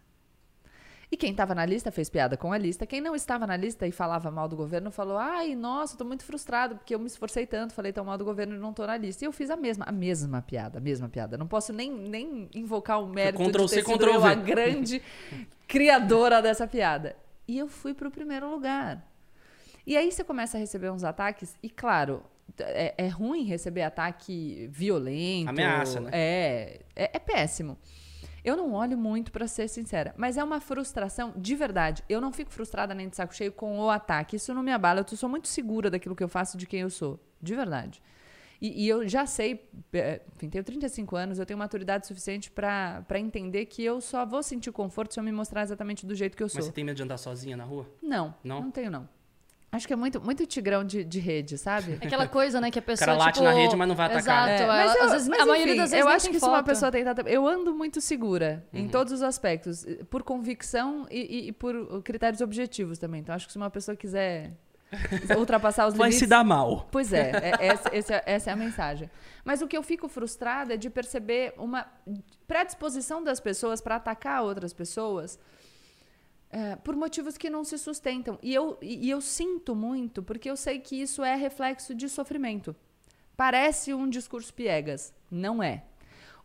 E quem estava na lista fez piada com a lista. Quem não estava na lista e falava mal do governo falou: ai, nossa, estou muito frustrado porque eu me esforcei tanto, falei tão mal do governo e não estou na lista. E eu fiz a mesma, a mesma piada, a mesma piada. Não posso nem, nem invocar o mérito Ctrl de ter sido eu a grande criadora dessa piada. E eu fui para o primeiro lugar. E aí você começa a receber uns ataques, e claro, é, é ruim receber ataque violento. Ameaça, né? É, é, é péssimo. Eu não olho muito, pra ser sincera, mas é uma frustração de verdade. Eu não fico frustrada nem de saco cheio com o ataque. Isso não me abala. Eu sou muito segura daquilo que eu faço, de quem eu sou. De verdade. E, e eu já sei, é, enfim, tenho 35 anos, eu tenho maturidade suficiente pra entender que eu só vou sentir conforto se eu me mostrar exatamente do jeito que eu sou. Mas você tem medo de andar sozinha na rua? Não, Não? não, tenho, não. Acho que é muito, muito tigrão de, de rede, sabe? Aquela coisa, né, que a pessoa. cara late tipo, na rede, mas não vai atacar. Exato. É, mas eu- às vezes, mas a maioria enfim, das vezes eu nem acho tem que se uma foto. pessoa tentar. Eu ando muito segura Uhum. em todos os aspectos, por convicção e, e- e por critérios objetivos também. Então, acho que se uma pessoa quiser ultrapassar os Vai limites. se dar mal. Pois é, é- essa, esse é- essa é a mensagem. Mas o que eu fico frustrada é de perceber uma predisposição das pessoas para atacar outras pessoas é, por motivos que não se sustentam. E eu, e eu sinto muito, porque eu sei que isso é reflexo de sofrimento. Parece um discurso piegas. Não é.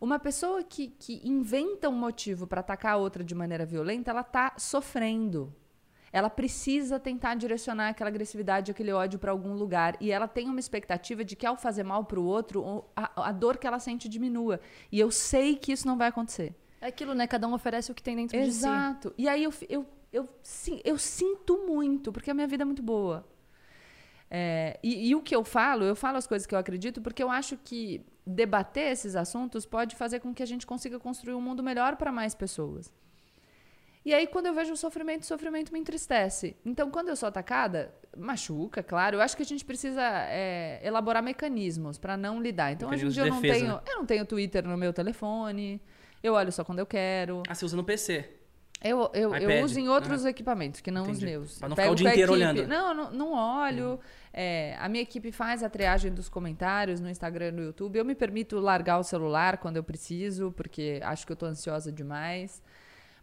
Uma pessoa que, que inventa um motivo para atacar a outra de maneira violenta, ela está sofrendo. Ela precisa tentar direcionar aquela agressividade, aquele ódio para algum lugar. E ela tem uma expectativa de que, ao fazer mal para o outro, a, a dor que ela sente diminua. E eu sei que isso não vai acontecer. É aquilo, né? Cada um oferece o que tem dentro de si. Exato. E aí eu, eu, eu, sim, eu sinto muito, porque a minha vida é muito boa. É, e, e o que eu falo, eu falo as coisas que eu acredito, porque eu acho que debater esses assuntos pode fazer com que a gente consiga construir um mundo melhor para mais pessoas. E aí, quando eu vejo o sofrimento, o sofrimento me entristece. Então, quando eu sou atacada, machuca, claro. Eu acho que a gente precisa é, elaborar mecanismos para não lidar. Então, hoje em dia eu não defesa, tenho, né? eu não tenho Twitter no meu telefone. Eu olho só quando eu quero. Ah, você usa no PC. Eu, eu, eu uso em outros equipamentos, que não Entendi. os meus. Pra não Pego ficar o dia inteiro equipe. olhando. Não, não, não olho. É, a minha equipe faz a triagem dos comentários no Instagram e no YouTube. Eu me permito largar o celular quando eu preciso, porque acho que eu tô ansiosa demais.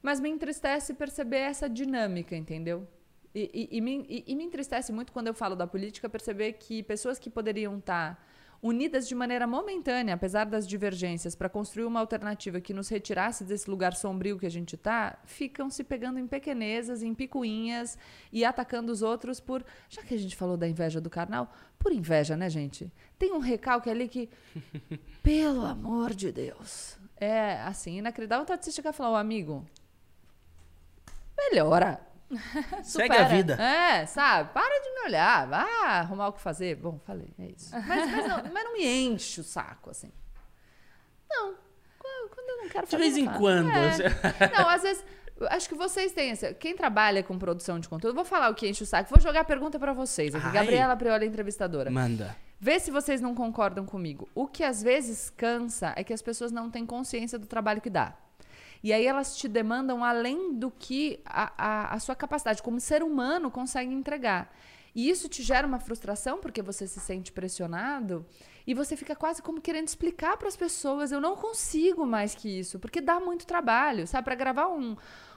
Mas me entristece perceber essa dinâmica, entendeu? E, e- e me, e- e me entristece muito quando eu falo da política perceber que pessoas que poderiam estar unidas de maneira momentânea, apesar das divergências, para construir uma alternativa que nos retirasse desse lugar sombrio que a gente está, ficam se pegando em pequenezas, em picuinhas e atacando os outros por. Já que a gente falou da inveja do carnal, por inveja, né, gente? Tem um recalque ali que. pelo amor de Deus. É assim, inacreditável. Vontade de você chegar e falar, ô amigo. Melhora. Segue a vida. É, sabe? Para de me olhar. Vá arrumar o que fazer. Bom, falei, é isso. Mas, mas não, mas não me enche o saco, assim. Não. Quando eu não quero De fazer. vez eu em faço. quando. É. Não, às vezes. Acho que vocês têm. essa- Quem trabalha com produção de conteúdo, vou falar o que enche o saco. Vou jogar a pergunta pra vocês aqui. Ai. Gabriela Prioli, entrevistadora. Manda. Vê se vocês não concordam comigo. O que às vezes cansa é que as pessoas não têm consciência do trabalho que dá. E aí elas te demandam além do que a, a, a sua capacidade como ser humano consegue entregar. E isso te gera uma frustração porque você se sente pressionado e você fica quase como querendo explicar para as pessoas: eu não consigo mais que isso, porque dá muito trabalho, sabe? Para gravar um,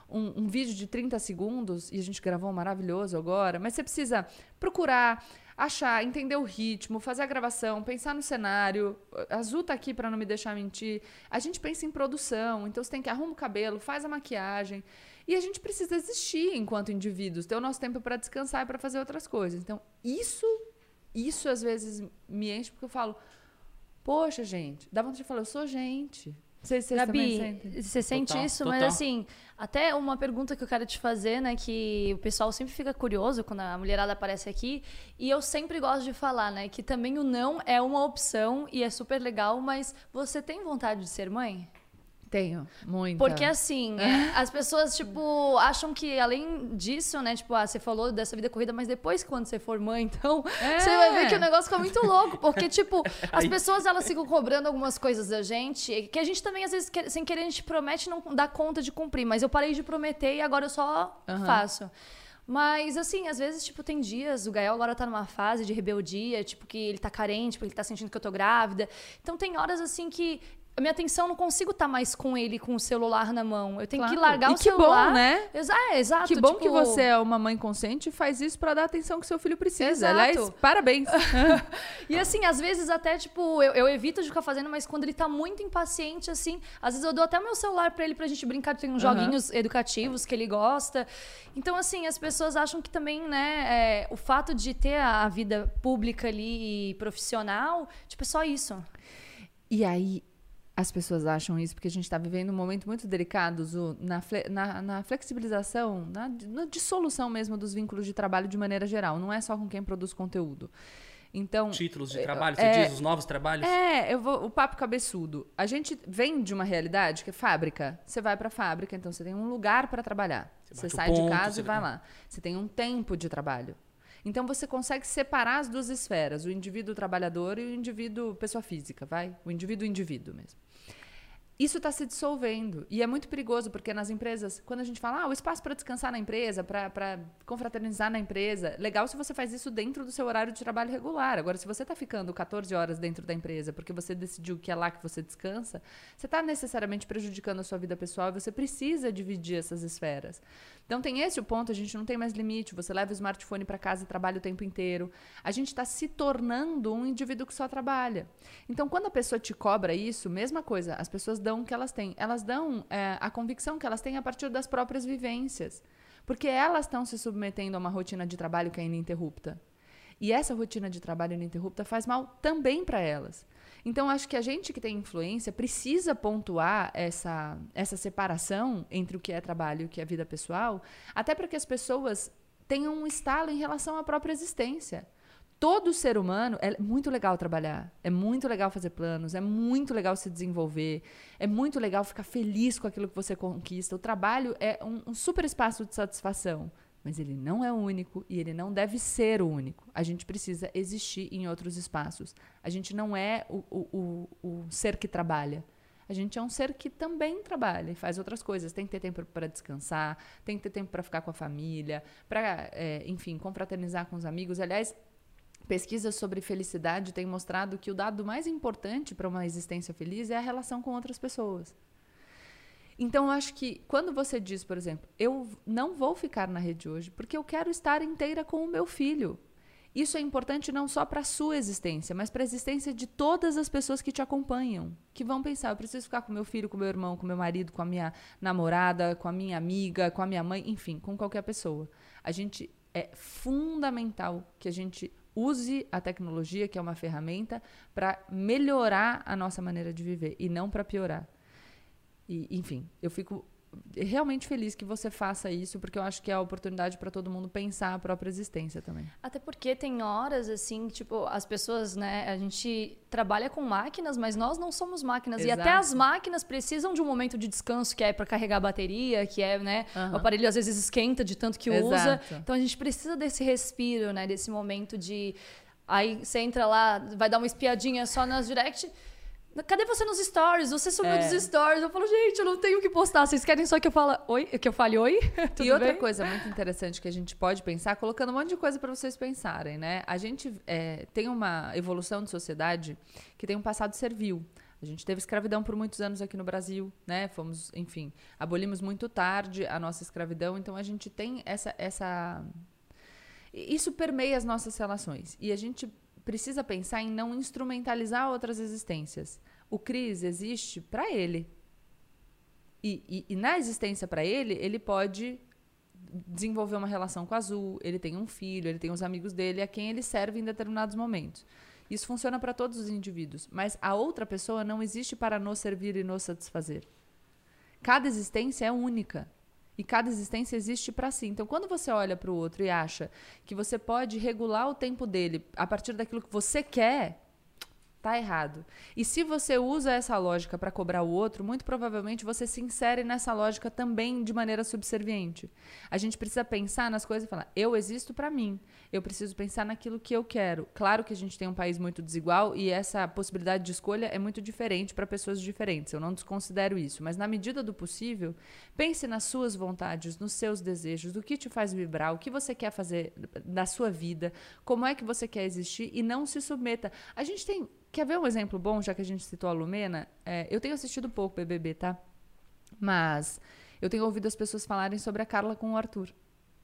um, um, vídeo de 30 segundos, e a gente gravou um maravilhoso agora, mas você precisa procurar, achar, entender o ritmo, fazer a gravação, pensar no cenário. A Azul tá aqui para não me deixar mentir. A gente pensa em produção, então você tem que arrumar o cabelo, faz a maquiagem. E a gente precisa existir enquanto indivíduos, ter o nosso tempo para descansar e para fazer outras coisas. Então, isso, isso às vezes me enche porque eu falo, poxa, gente, dá vontade de falar, eu sou gente. Vocês, vocês Gabi, você sente total, isso, total. mas assim, até uma pergunta que eu quero te fazer, né? Que o pessoal sempre fica curioso quando a mulherada aparece aqui. E eu sempre gosto de falar, né? Que também o não é uma opção e é super legal, mas você tem vontade de ser mãe? Tenho, muito. Porque assim, é, as pessoas, tipo, acham que além disso, né? Tipo, ah, você falou dessa vida corrida, mas depois, quando você for mãe, então, é. você vai ver que o negócio fica muito louco. Porque, tipo, as pessoas, elas ficam cobrando algumas coisas da gente, que a gente também, às vezes, sem querer, a gente promete não dá conta de cumprir. Mas eu parei de prometer e agora eu só uhum. faço. Mas, assim, às vezes, tipo, tem dias, o Gael agora tá numa fase de rebeldia, tipo, que ele tá carente, porque ele tá sentindo que eu tô grávida. Então, tem horas, assim, que a minha atenção não consigo estar tá mais com ele com o celular na mão. Eu tenho claro. que largar e o que celular. Bom, né? Exa é, exato. Que bom tipo... que você é uma mãe consciente e faz isso para dar a atenção que seu filho precisa. Exato. Aliás, parabéns. e assim, às vezes até, tipo, eu, eu, evito de ficar fazendo, mas quando ele tá muito impaciente, assim, às vezes eu dou até meu celular para ele pra gente brincar, tem uns uhum. joguinhos educativos que ele gosta. Então, assim, as pessoas acham que também, né, é, o fato de ter a vida pública ali e profissional, tipo, é só isso. E aí, as pessoas acham isso porque a gente está vivendo um momento muito delicado Zu, na, na, na, flexibilização, na, na, dissolução mesmo dos vínculos de trabalho de maneira geral. Não é só com quem produz conteúdo. Então, Títulos de é, trabalho, você é, diz os novos trabalhos? É, eu vou, o papo cabeçudo. A gente vem de uma realidade que é fábrica. Você vai para a fábrica, então você tem um lugar para trabalhar. Você, você sai ponto, de casa e vai lá. Você tem um tempo de trabalho. Então você consegue separar as duas esferas, o indivíduo trabalhador e o indivíduo pessoa física, vai? O indivíduo indivíduo mesmo isso está se dissolvendo. E é muito perigoso, porque nas empresas, quando a gente fala, ah, o espaço para descansar na empresa, para confraternizar na empresa, legal se você faz isso dentro do seu horário de trabalho regular. Agora, se você está ficando 14 horas dentro da empresa porque você decidiu que é lá que você descansa, você está necessariamente prejudicando a sua vida pessoal e você precisa dividir essas esferas. Então, tem esse o ponto, a gente não tem mais limite, você leva o smartphone para casa e trabalha o tempo inteiro. A gente está se tornando um indivíduo que só trabalha. Então, quando a pessoa te cobra isso, mesma coisa, as pessoas dão dão que elas têm. Elas dão é, a convicção que elas têm a partir das próprias vivências. Porque elas estão se submetendo a uma rotina de trabalho que é ininterrupta. E essa rotina de trabalho ininterrupta faz mal também para elas. Então, acho que a gente que tem influência precisa pontuar essa, essa separação entre o que é trabalho e o que é vida pessoal, até para que as pessoas tenham um estalo em relação à própria existência todo ser humano é muito legal trabalhar, é muito legal fazer planos, é muito legal se desenvolver, é muito legal ficar feliz com aquilo que você conquista. O trabalho é um, um super espaço de satisfação, mas ele não é o único e ele não deve ser o único. A gente precisa existir em outros espaços. A gente não é o, o, o, o ser que trabalha. A gente é um ser que também trabalha e faz outras coisas. Tem que ter tempo para descansar, tem que ter tempo para ficar com a família, para, é, enfim, confraternizar com os amigos. Aliás, Pesquisas sobre felicidade têm mostrado que o dado mais importante para uma existência feliz é a relação com outras pessoas. Então, eu acho que quando você diz, por exemplo, eu não vou ficar na rede hoje porque eu quero estar inteira com o meu filho. Isso é importante não só para a sua existência, mas para a existência de todas as pessoas que te acompanham, que vão pensar: eu preciso ficar com meu filho, com meu irmão, com meu marido, com a minha namorada, com a minha amiga, com a minha mãe, enfim, com qualquer pessoa. A gente é fundamental que a gente use a tecnologia, que é uma ferramenta, para melhorar a nossa maneira de viver e não para piorar. E, enfim, eu fico realmente feliz que você faça isso, porque eu acho que é a oportunidade para todo mundo pensar a própria existência também. Até porque tem horas assim, tipo, as pessoas, né, a gente trabalha com máquinas, mas nós não somos máquinas Exato. e até as máquinas precisam de um momento de descanso que é para carregar a bateria, que é, né, uhum. o aparelho às vezes esquenta de tanto que Exato. usa. Então a gente precisa desse respiro, né, desse momento de aí você entra lá, vai dar uma espiadinha só nas direct Cadê você nos stories? Você sumiu É. dos stories. Eu falo, gente, eu não tenho o que postar. Vocês querem só que eu fale oi? Que eu fale oi? Tudo e outra bem? coisa muito interessante que a gente pode pensar, colocando um monte de coisa para vocês pensarem, né? A gente é, tem uma evolução de sociedade que tem um passado servil. A gente teve escravidão por muitos anos aqui no Brasil, né? Fomos, enfim, abolimos muito tarde a nossa escravidão, então a gente tem essa essa isso permeia as nossas relações e a gente precisa pensar em não instrumentalizar outras existências. O Cris existe para ele. E, e- e na existência para ele, ele pode desenvolver uma relação com a Azul, ele tem um filho, ele tem os amigos dele a quem ele serve em determinados momentos. Isso funciona para todos os indivíduos, mas a outra pessoa não existe para nos servir e nos satisfazer. Cada existência é única. E cada existência existe para si. Então, quando você olha para o outro e acha que você pode regular o tempo dele a partir daquilo que você quer, tá errado. E se você usa essa lógica para cobrar o outro, muito provavelmente você se insere nessa lógica também de maneira subserviente. A gente precisa pensar nas coisas e falar: eu existo para mim. Eu preciso pensar naquilo que eu quero. Claro que a gente tem um país muito desigual e essa possibilidade de escolha é muito diferente para pessoas diferentes. Eu não desconsidero isso, mas na medida do possível, pense nas suas vontades, nos seus desejos, do que te faz vibrar, o que você quer fazer da sua vida, como é que você quer existir e não se submeta. A gente tem Quer ver um exemplo bom, já que a gente citou a Lumena? É, eu tenho assistido pouco BBB, tá? Mas eu tenho ouvido as pessoas falarem sobre a Carla com o Arthur.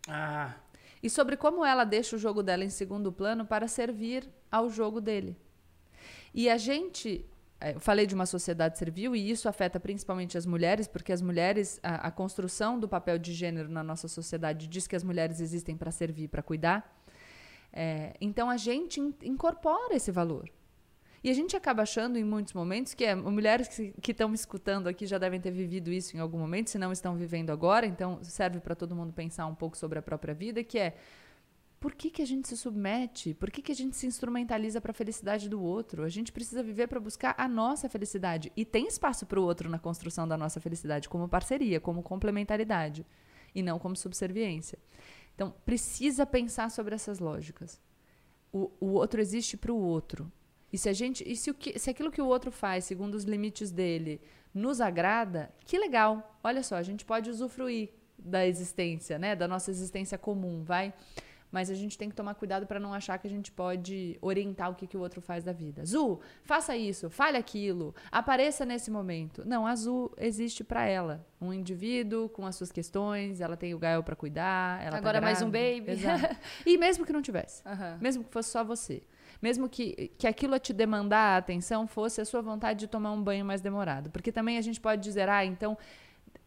Ah, E sobre como ela deixa o jogo dela em segundo plano para servir ao jogo dele. E a gente. É, Eu falei de uma sociedade servil e isso afeta principalmente as mulheres, porque as mulheres, a, a construção do papel de gênero na nossa sociedade diz que as mulheres existem para servir, para cuidar. É, então a gente in- incorpora esse valor. E a gente acaba achando em muitos momentos que é, mulheres que que estão me escutando aqui já devem ter vivido isso em algum momento, se não estão vivendo agora, então serve para todo mundo pensar um pouco sobre a própria vida, que é por que, que a gente se submete? Por que, que a gente se instrumentaliza para a felicidade do outro? A gente precisa viver para buscar a nossa felicidade. E tem espaço para o outro na construção da nossa felicidade, como parceria, como complementaridade, e não como subserviência. Então, precisa pensar sobre essas lógicas. O, o outro existe para o outro. E se a gente, e se, o que, se aquilo que o outro faz, segundo os limites dele, nos agrada, que legal. Olha só, a gente pode usufruir da existência, né, da nossa existência comum, vai. Mas a gente tem que tomar cuidado para não achar que a gente pode orientar o que, que o outro faz da vida. Zu, faça isso, fale aquilo, apareça nesse momento. Não, a Zu existe para ela. Um indivíduo com as suas questões, ela tem o Gael para cuidar. Ela tá Agora mais um baby. Exato. E mesmo que não tivesse. Aham. Mesmo que fosse só você. Mesmo que, que aquilo a te demandar a atenção fosse a sua vontade de tomar um banho mais demorado. Porque também a gente pode dizer, ah, então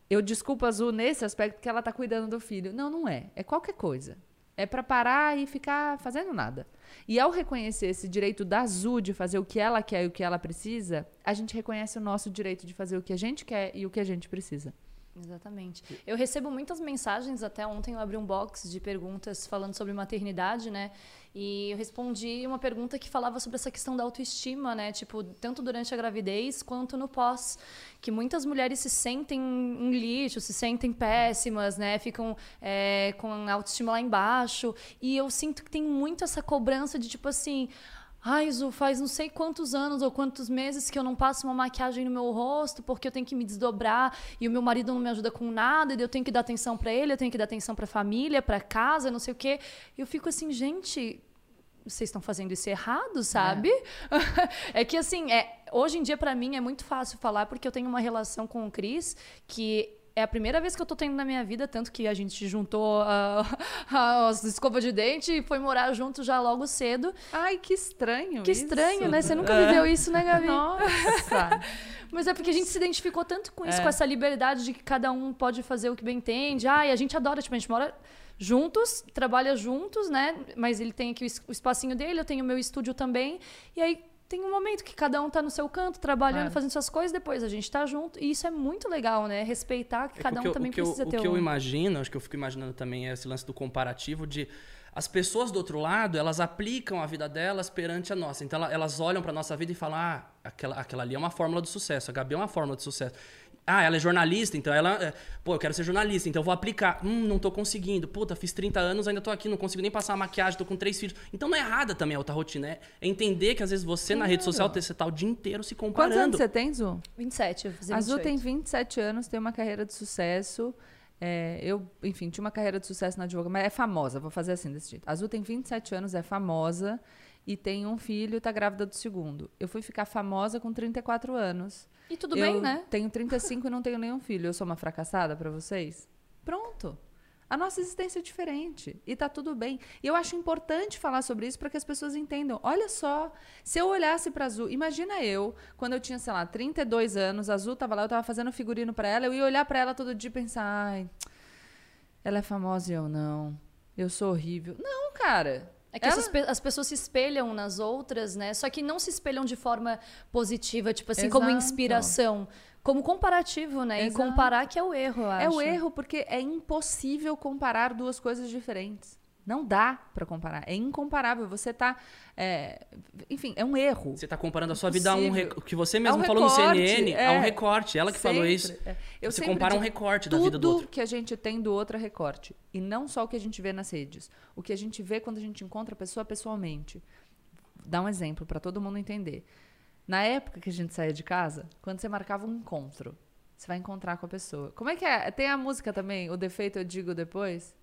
eu desculpo a Azul nesse aspecto que ela tá cuidando do filho. Não, não é. É qualquer coisa. É para parar e ficar fazendo nada. E ao reconhecer esse direito da Azul de fazer o que ela quer e o que ela precisa, a gente reconhece o nosso direito de fazer o que a gente quer e o que a gente precisa. Exatamente. Eu recebo muitas mensagens, até ontem eu abri um box de perguntas falando sobre maternidade, né? E eu respondi uma pergunta que falava sobre essa questão da autoestima, né? Tipo, tanto durante a gravidez quanto no pós. Que muitas mulheres se sentem um lixo, se sentem péssimas, né? Ficam é, com a autoestima lá embaixo. E eu sinto que tem muito essa cobrança de tipo assim. Ai, Zu, faz não sei quantos anos ou quantos meses que eu não passo uma maquiagem no meu rosto porque eu tenho que me desdobrar e o meu marido não me ajuda com nada, e eu tenho que dar atenção pra ele, eu tenho que dar atenção pra família, pra casa, não sei o quê. E eu fico assim, gente, vocês estão fazendo isso errado, sabe? É, que assim, é, hoje em dia pra mim é muito fácil falar porque eu tenho uma relação com o Cris que é a primeira vez que eu tô tendo na minha vida, tanto que a gente juntou a- a- as escovas de dente e foi morar junto já logo cedo. Ai, que estranho. Que isso. estranho, né? Você nunca viveu isso, né, Gabi? Nossa. Mas é porque a gente se identificou tanto com isso, É. com essa liberdade de que cada um pode fazer o que bem entende. Ah, e a gente adora, tipo, a gente mora juntos, trabalha juntos, né? Mas ele tem aqui o espacinho dele, eu tenho o meu estúdio também. E aí tem um momento que cada um tá no seu canto, trabalhando, Claro. fazendo suas coisas, depois a gente tá junto. E isso é muito legal, né? Respeitar que É cada um o também que eu- precisa o ter que eu um. imagino, acho que eu fico imaginando também é esse lance do comparativo de as pessoas do outro lado, elas aplicam a vida delas perante a nossa. Então ela- elas olham pra nossa vida e falam: ah, aquela, aquela ali é uma fórmula do sucesso, a Gabi é uma fórmula de sucesso. Ah, ela é jornalista, então ela. é, Pô, eu quero ser jornalista, então eu vou aplicar. Hum, não tô conseguindo. Puta, fiz 30 anos, ainda tô aqui, não consigo nem passar a maquiagem, tô com três filhos. Então não é errada também a outra rotina. É é entender que às vezes você na rede social você tá o dia inteiro se Quantos comparando. anos você tem, Zu? 27, eu fiz A Zu 28. tem 27 anos, tem uma carreira de sucesso. É, eu, enfim, tinha uma carreira de sucesso na advocacia, mas é famosa, vou fazer assim desse jeito. A Azul tem 27 anos, é famosa e tem um filho e tá grávida do segundo. Eu fui ficar famosa com 34 anos. E tudo eu bem, né? Tenho 35 e não tenho nenhum filho. Eu sou uma fracassada pra vocês? Pronto. A nossa existência é diferente e tá tudo bem. E eu acho importante falar sobre isso para que as pessoas entendam. Olha só, se eu olhasse pra Azul, imagina eu, quando eu tinha, sei lá, 32 anos, a Azul tava lá, eu tava fazendo figurino pra ela, eu ia olhar pra ela todo dia e pensar, ai, ela é famosa e eu não. Eu sou horrível. Não, cara. É que Ela- as pessoas se espelham nas outras, né? Só que não se espelham de forma positiva, tipo assim, como Exato. inspiração. Como comparativo, né? Exato. E comparar que é o erro, eu É acho. o erro porque é impossível comparar duas coisas diferentes. Não dá pra comparar. É incomparável. Você tá. é, Enfim, é um erro. Você tá comparando a sua vida a um rec... o que você mesmo É um falou no recorte, CNN, é. é. um recorte. Ela que falou Sempre, isso. é. Eu você compara um recorte da vida do Tudo outro. que a gente tem do outro é recorte. E não só o que a gente vê nas redes. O que a gente vê quando a gente encontra a pessoa pessoalmente. Dá um exemplo para todo mundo entender. Na época que a gente saía de casa, quando você marcava um encontro, você vai encontrar com a pessoa. Como é que é? Tem a música também, O Defeito Eu Digo Depois?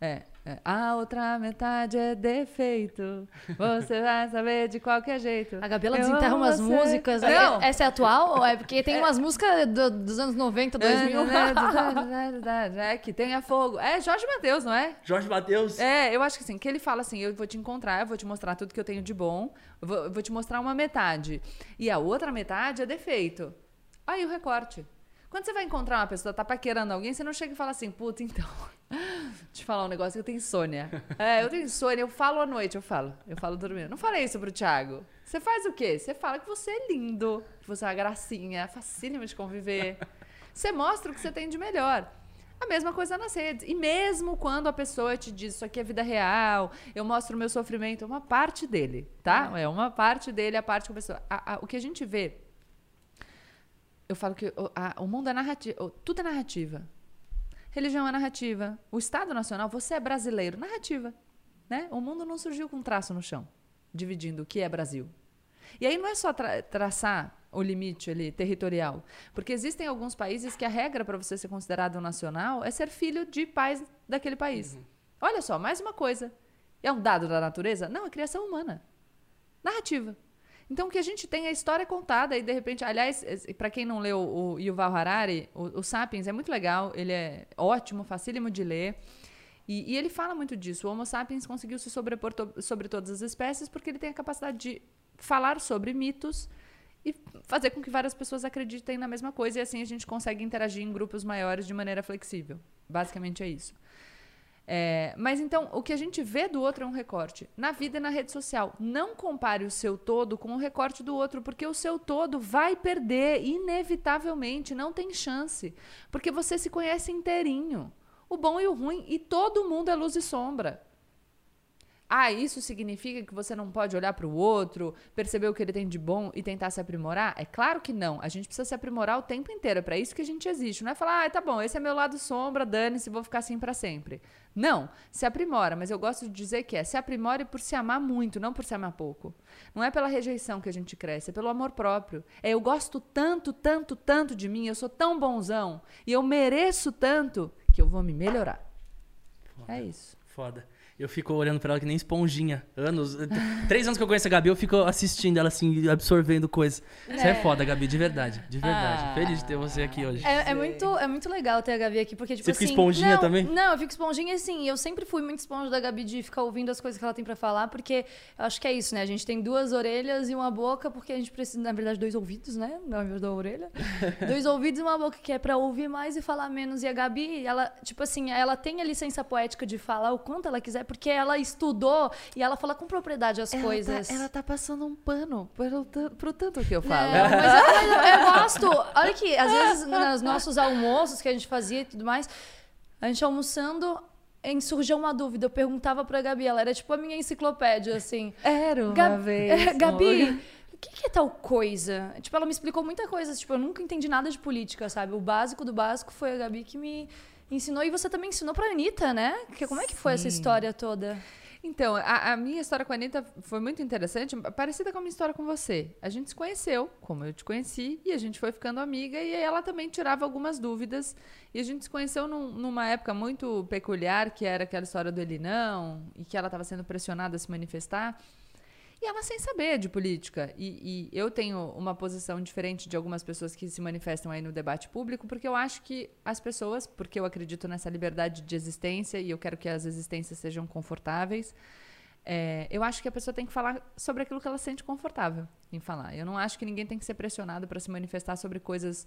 É, é. A outra metade é defeito. Você vai saber de qualquer jeito. A Gabi, ela Eu desenterra umas você. músicas. É- Não. Essa é atual? Ou é porque tem umas músicas do- dos anos 90, 2000? É, que tenha fogo. É Jorge Mateus, não é? Jorge Matheus. É, eu acho que assim, que ele fala assim, eu vou te encontrar, eu vou te mostrar tudo que eu tenho de bom, eu vou, eu vou te mostrar uma metade. E a outra metade é defeito. Aí o recorte. Quando você vai encontrar uma pessoa, tá paquerando alguém, você não chega e fala assim, puta, então, te falar um negócio, eu tenho insônia. É, eu tenho insônia, eu falo à noite, eu falo, eu falo dormindo. Não falei isso pro Thiago. Você faz o quê? Você fala que você é lindo, que você é uma gracinha, facílimo de conviver. Você mostra o que você tem de melhor. A mesma coisa nas redes. E mesmo quando a pessoa te diz isso aqui é vida real, eu mostro o meu sofrimento, é uma parte dele, tá? É uma parte dele, a parte que a pessoa. a- a- o que a gente vê. Eu falo que o, a- o mundo é narrativa. Tudo é narrativa. Religião é narrativa. O Estado Nacional, você é brasileiro. Narrativa. Né? O mundo não surgiu com um traço no chão, dividindo o que é Brasil. E aí não é só tra- traçar o limite ali territorial, porque existem alguns países que a regra para você ser considerado um nacional é ser filho de pais daquele país. Olha só, mais uma coisa. É um dado da natureza? Não, é criação humana. Narrativa. Então, o que a gente tem é a história contada e, de repente, aliás, para quem não leu o Yuval Harari, o, o Sapiens é muito legal, ele é ótimo, facílimo de ler. E, e ele fala muito disso. O Homo sapiens conseguiu se sobrepor to- sobre todas as espécies porque ele tem a capacidade de falar sobre mitos e fazer com que várias pessoas acreditem na mesma coisa e assim a gente consegue interagir em grupos maiores de maneira flexível. Basicamente é isso. É, mas então, o que a gente vê do outro é um recorte. Na vida e na rede social. Não compare o seu todo com o recorte do outro, porque o seu todo vai perder, inevitavelmente. Não tem chance. Porque você se conhece inteirinho. O bom e o ruim. E todo mundo é luz e sombra. Ah, isso significa que você não pode olhar para o outro, perceber o que ele tem de bom e tentar se aprimorar? É claro que não. A gente precisa se aprimorar o tempo inteiro. É para isso que a gente existe. Não é falar, ah, tá bom, esse é meu lado sombra, dane-se, vou ficar assim para sempre. Não, se aprimora. Mas eu gosto de dizer que é se aprimore por se amar muito, não por se amar pouco. Não é pela rejeição que a gente cresce, é pelo amor próprio. É eu gosto tanto, tanto, tanto de mim, eu sou tão bonzão e eu mereço tanto que eu vou me melhorar. É isso. Foda. Eu fico olhando pra ela que nem esponjinha. Anos. Três anos que eu conheço a Gabi, eu fico assistindo ela assim, absorvendo coisas. Você é foda, Gabi, de verdade. De verdade. Ah. Feliz de ter você aqui hoje. É, é muito, é muito legal ter a Gabi aqui, porque, tipo Você fica assim... esponjinha não, também? Não, eu fico esponjinha assim. Eu sempre fui muito esponja da Gabi de ficar ouvindo as coisas que ela tem pra falar, porque eu acho que é isso, né? A gente tem duas orelhas e uma boca, porque a gente precisa, na verdade, dois ouvidos, né? Ao invés da orelha. dois ouvidos e uma boca que é pra ouvir mais e falar menos. E a Gabi, ela, tipo assim, ela tem a licença poética de falar o quanto ela quiser, porque ela estudou e ela fala com propriedade as coisas. Tá, ela tá passando um pano tan- pro tanto que eu falo. Não, mas eu, eu- eu gosto. Olha aqui, às vezes nos nossos almoços que a gente fazia e tudo mais, a gente almoçando, em- surgiu uma dúvida. Eu perguntava pra Gabi, ela era tipo a minha enciclopédia, assim. Era uma Gab- vez. é, Gabi, o que, que é tal coisa? Tipo, ela me explicou muita coisa. Tipo, eu nunca entendi nada de política, sabe? O básico do básico foi a Gabi que me ensinou. E você também ensinou pra Anitta, né? Que, como é que foi essa Sim. história toda? Então, a, a minha história com a Anitta foi muito interessante, parecida com a minha história com você. A gente se conheceu, como eu te conheci, e a gente foi ficando amiga, e ela também tirava algumas dúvidas. E a gente se conheceu num- numa época muito peculiar, que era aquela história do ele não, e que ela estava sendo pressionada a se manifestar. E ela sem saber de política. E, e eu tenho uma posição diferente de algumas pessoas que se manifestam aí no debate público, porque eu acho que as pessoas, porque eu acredito nessa liberdade de existência e eu quero que as existências sejam confortáveis, é, eu acho que a pessoa tem que falar sobre aquilo que ela sente confortável em falar. Eu não acho que ninguém tem que ser pressionado para se manifestar sobre coisas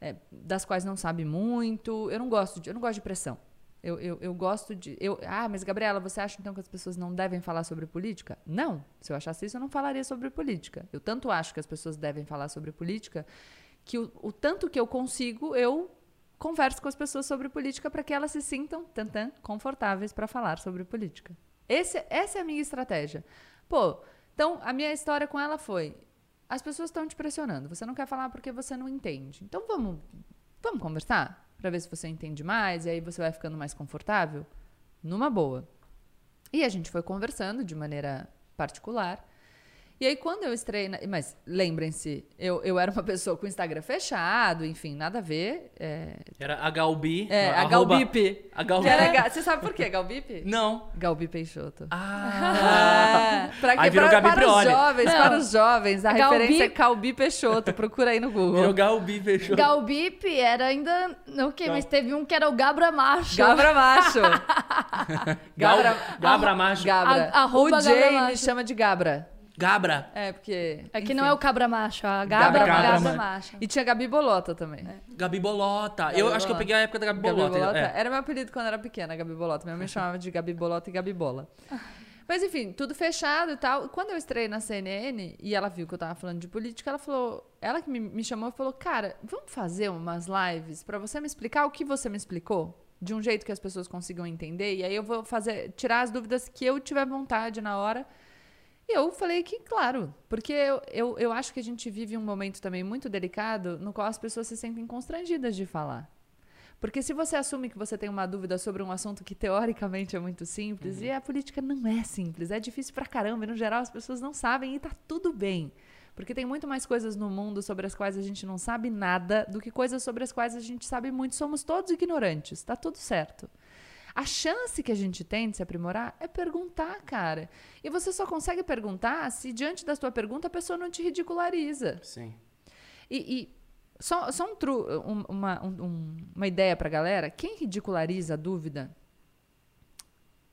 é, das quais não sabe muito. Eu não gosto de, eu não gosto de pressão. Eu, eu, eu gosto de. Eu, ah, mas Gabriela, você acha então que as pessoas não devem falar sobre política? Não. Se eu achasse isso, eu não falaria sobre política. Eu tanto acho que as pessoas devem falar sobre política que o, o tanto que eu consigo, eu converso com as pessoas sobre política para que elas se sintam tantã, confortáveis para falar sobre política. Esse, essa é a minha estratégia. Pô, então a minha história com ela foi: as pessoas estão te pressionando, você não quer falar porque você não entende. Então vamos, vamos conversar para ver se você entende mais e aí você vai ficando mais confortável, numa boa. E a gente foi conversando de maneira particular. E aí, quando eu estrei. na- Mas lembrem-se, eu, eu era uma pessoa com Instagram fechado, enfim, nada a ver. É, Era a Galbi. é a arroba-. Que era Você sabe por quê, Galbip? Não. Galbi Peixoto. Ah. É, pra que, Aí virou pra- Gabi para os jovens, Não. para os jovens, a Galbi- referência é Calbi Peixoto. Procura aí no Google. Virou Galbi, fechou. Galbip era ainda. Não, o quê? Mas teve um que era o Gabra Macho. Gabra Macho. Gabra, Gabra Macho. Gabra. A- arroba o Jay Gabra me chama de Gabra. Gabra. É, porque... É que enfim. não é o Cabra Macho, a Gabra, Gabra Gabra, Macho. Macho. E tinha Gabi Bolota também. Gabi Bolota. eu Gabi acho que eu Bolota. peguei a época da Gabi Gabi Bolota. Bolota. é. Era meu apelido quando eu era pequena, Gabi Bolota. Minha mãe chamava de Gabi Bolota e Gabi Bola. Mas enfim, tudo fechado e tal. Quando eu estrei na CNN e ela viu que eu tava falando de política, ela falou, ela que me, me chamou e falou: "Cara, vamos fazer umas lives pra você me explicar o que você me explicou?" De um jeito que as pessoas consigam entender, e aí eu vou fazer tirar as dúvidas que eu tiver vontade na hora. E eu falei que, claro, porque eu, eu, eu acho que a gente vive um momento também muito delicado no qual as pessoas se sentem constrangidas de falar. Porque se você assume que você tem uma dúvida sobre um assunto que teoricamente é muito simples, e a política não é simples, é difícil pra caramba, e no geral as pessoas não sabem e tá tudo bem. Porque tem muito mais coisas no mundo sobre as quais a gente não sabe nada do que coisas sobre as quais a gente sabe muito. Somos todos ignorantes, tá tudo certo. A chance que a gente tem de se aprimorar é perguntar, cara. E você só consegue perguntar se diante da sua pergunta a pessoa não te ridiculariza. Sim. E, e só, só um tru, um- uma, um- um- uma ideia pra galera: quem ridiculariza a dúvida,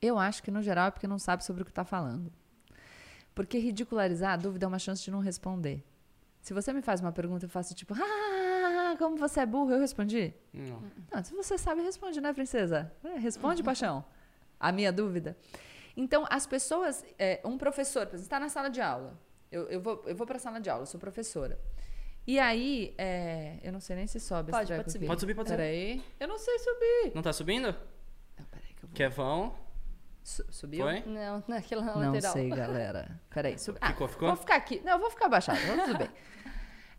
eu acho que no geral é porque não sabe sobre o que está falando. Porque ridicularizar a dúvida é uma chance de não responder. Se você me faz uma pergunta eu faço tipo, ah, como você é burro, eu respondi? Não. Não, se você sabe, responde, né, princesa? É, responde, paixão. A minha dúvida. Então, as pessoas. é, um professor, por exemplo, está na sala de aula. Eu, eu vou, eu vou para a sala de aula, eu sou professora. E aí, é, eu não sei nem se sobe Pode, pode subir. Pode subir, pode subir. Peraí. Eu não sei subir. Não tá subindo? Não, peraí que eu vou. Kevão. Su- subiu? Foi? Não, naquela na Não lateral. sei, galera. Peraí. Sub... Ah, Ficou, ficou? Vou ficar aqui. Não, eu vou ficar abaixado. Tudo bem.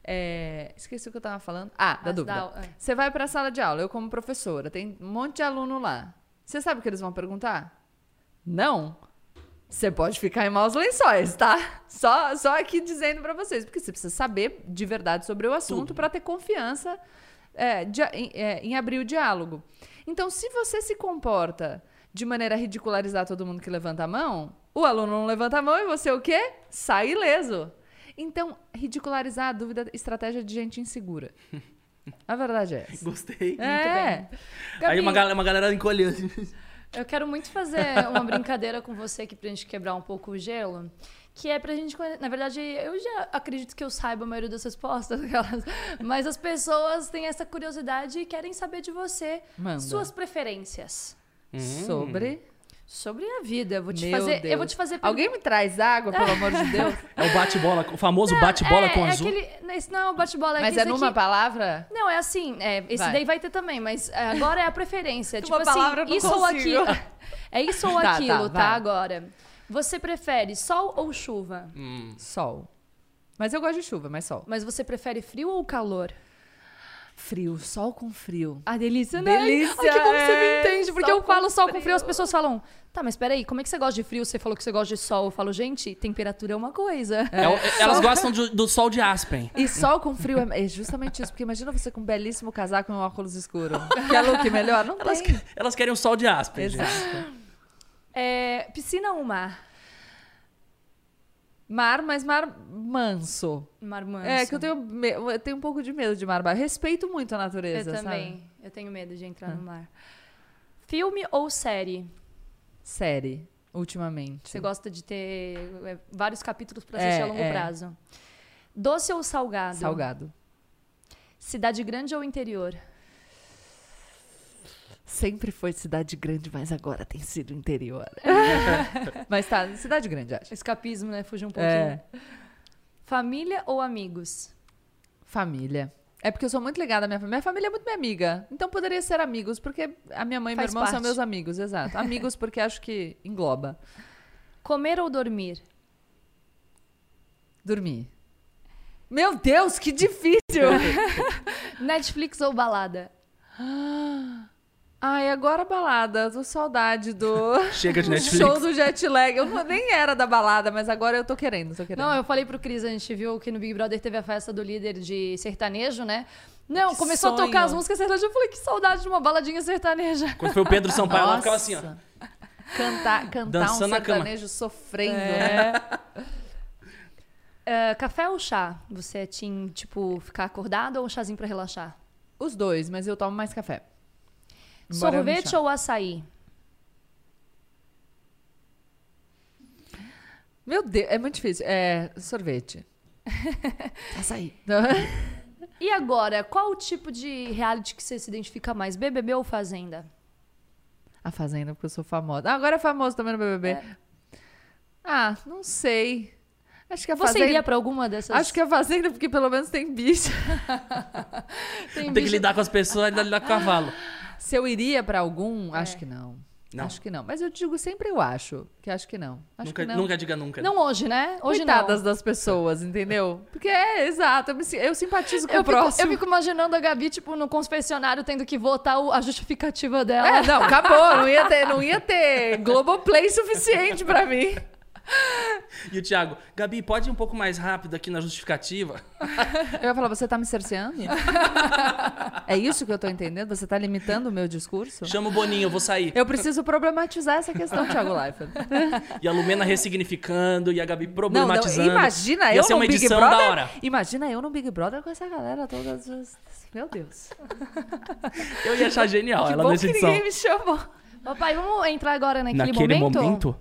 É, esqueci o que eu tava falando. Ah, da As dúvida. da- é. Você vai para a sala de aula, eu como professora, tem um monte de aluno lá. Você sabe o que eles vão perguntar? Não. Você pode ficar em maus lençóis, tá? Só, só aqui dizendo para vocês, porque você precisa saber de verdade sobre o assunto para ter confiança é, de- em, é, em abrir o diálogo. Então, se você se comporta de maneira a ridicularizar todo mundo que levanta a mão, o aluno não levanta a mão e você o quê? Sai ileso. Então, ridicularizar a dúvida é estratégia de gente insegura. A verdade é essa. Gostei. É. Gabi, Aí uma, gal- uma galera encolheu. assim. Eu quero muito fazer uma brincadeira com você aqui pra gente quebrar um pouco o gelo. Que é pra gente. Na verdade, eu já acredito que eu saiba a maioria das respostas, aquelas- mas as pessoas têm essa curiosidade e querem saber de você Manda. suas preferências. Hum. Sobre. Sobre a vida. Eu vou te Meu fazer. Deus. Eu vou te fazer. Alguém me traz água, pelo amor de Deus? É o bate-bola, o famoso bate-bola é, com é azul. Aquele, esse não é o bate-bola, é Mas é numa aqui- palavra? Não, é assim. É, esse Vai. daí vai ter também, mas é, agora é a preferência. tipo Uma assim, isso ou consigo. aquilo. É isso ou Tá, tá, aquilo, tá, vai. Agora. Você prefere sol ou chuva? Hum. Sol. Mas eu gosto de chuva, mas sol. Mas você prefere frio ou calor? Frio, sol com frio. Ah, delícia, né? Delícia, Ai, que bom que você me é. entende. Porque Sol eu falo com sol com frio. as pessoas falam, tá, mas peraí, como é que você gosta de frio? Você falou que você gosta de sol. Eu falo, gente, temperatura é uma coisa. É o- elas gostam de- do sol de Aspen. E sol com frio é é justamente isso, porque imagina você com um belíssimo casaco e um óculos escuro. Quer look melhor? Não Elas, tem. que- elas querem o sol de Aspen, gente. Exato. É, piscina ou mar? Mar, mas mar manso. Mar manso. É, que eu tenho, eu tenho um pouco de medo de mar. mas Respeito muito a Eu natureza, também. sabe? Eu tenho medo de entrar no mar. Filme ou série? Série, ultimamente. Você gosta de ter é, vários capítulos pra É, assistir a longo é. prazo. Doce ou salgado? Salgado. Cidade grande ou interior? Sempre foi cidade grande, mas agora tem sido interior. mas tá, cidade grande, acho. Escapismo, né? Fugir um pouquinho. É. Família ou amigos? Família. É porque eu sou muito ligada à minha família. Minha família é muito minha amiga. Então poderia ser amigos, porque a minha mãe e meu irmão são parte. meus amigos, exato. Amigos porque acho que engloba. Comer ou dormir? Dormir. Meu Deus, que difícil! Netflix ou balada? Ai, agora balada. Tô saudade do Chega de Netflix. show do jet lag. Eu não- nem era da balada, mas agora eu tô querendo, tô querendo. Não, eu falei pro Cris, a gente viu que no Big Brother teve a festa do líder de sertanejo, né? Não, Que começou a tocar sonho. as músicas sertanejas. Eu falei, que saudade de uma baladinha sertaneja. Quando foi o Pedro Sampaio, ela ficava assim, ó. Nossa. Cantar, cantar Dançando um na cama. sertanejo sofrendo, É. né? É, café ou chá? Você é team, tipo, ficar acordado ou um chazinho pra relaxar? Os dois, mas eu tomo mais café. Sorvete ou açaí? Meu Deus, é muito difícil. É, sorvete. Açaí. E agora, qual o tipo de reality que você se identifica mais? BBB ou Fazenda? A Fazenda, porque eu sou famosa. Ah, agora é famoso também no BBB. Ah, não sei. Acho que a Você Fazenda... iria pra alguma dessas? Acho que a Fazenda, porque pelo menos tem bicho. tem, Tem que bicho- lidar com as pessoas e lidar com o cavalo. Se eu iria pra algum, É. acho que não. Não. Acho que não. Mas eu digo sempre eu acho, que acho que não. Acho Nunca, que não. nunca diga nunca. Não hoje, né? Hoje Coitadas não. das pessoas, entendeu? Porque é, exato, eu, me eu simpatizo com Eu o fico, próximo. eu fico imaginando a Gabi, tipo, no confessionário, tendo que votar o- a justificativa dela. É, não, acabou. Não ia ter, não ia ter Globoplay suficiente pra mim. E o Thiago, Gabi, pode ir um pouco mais rápido aqui na justificativa? Eu ia falar, você tá me cerceando? é isso que eu tô entendendo? Você tá limitando o meu discurso? Chama o Boninho, eu vou sair. Eu preciso problematizar essa questão, Thiago Leifert. E a Lumena ressignificando e a Gabi Não, não, problematizando. imagina Ia eu ser no uma Big edição Brother. da hora. Imagina eu no Big Brother com essa galera toda. Meu Deus. Eu ia achar genial que ela bom nessa que edição. ninguém me chamou. Papai, vamos entrar agora naquele, Naquele momento? momento?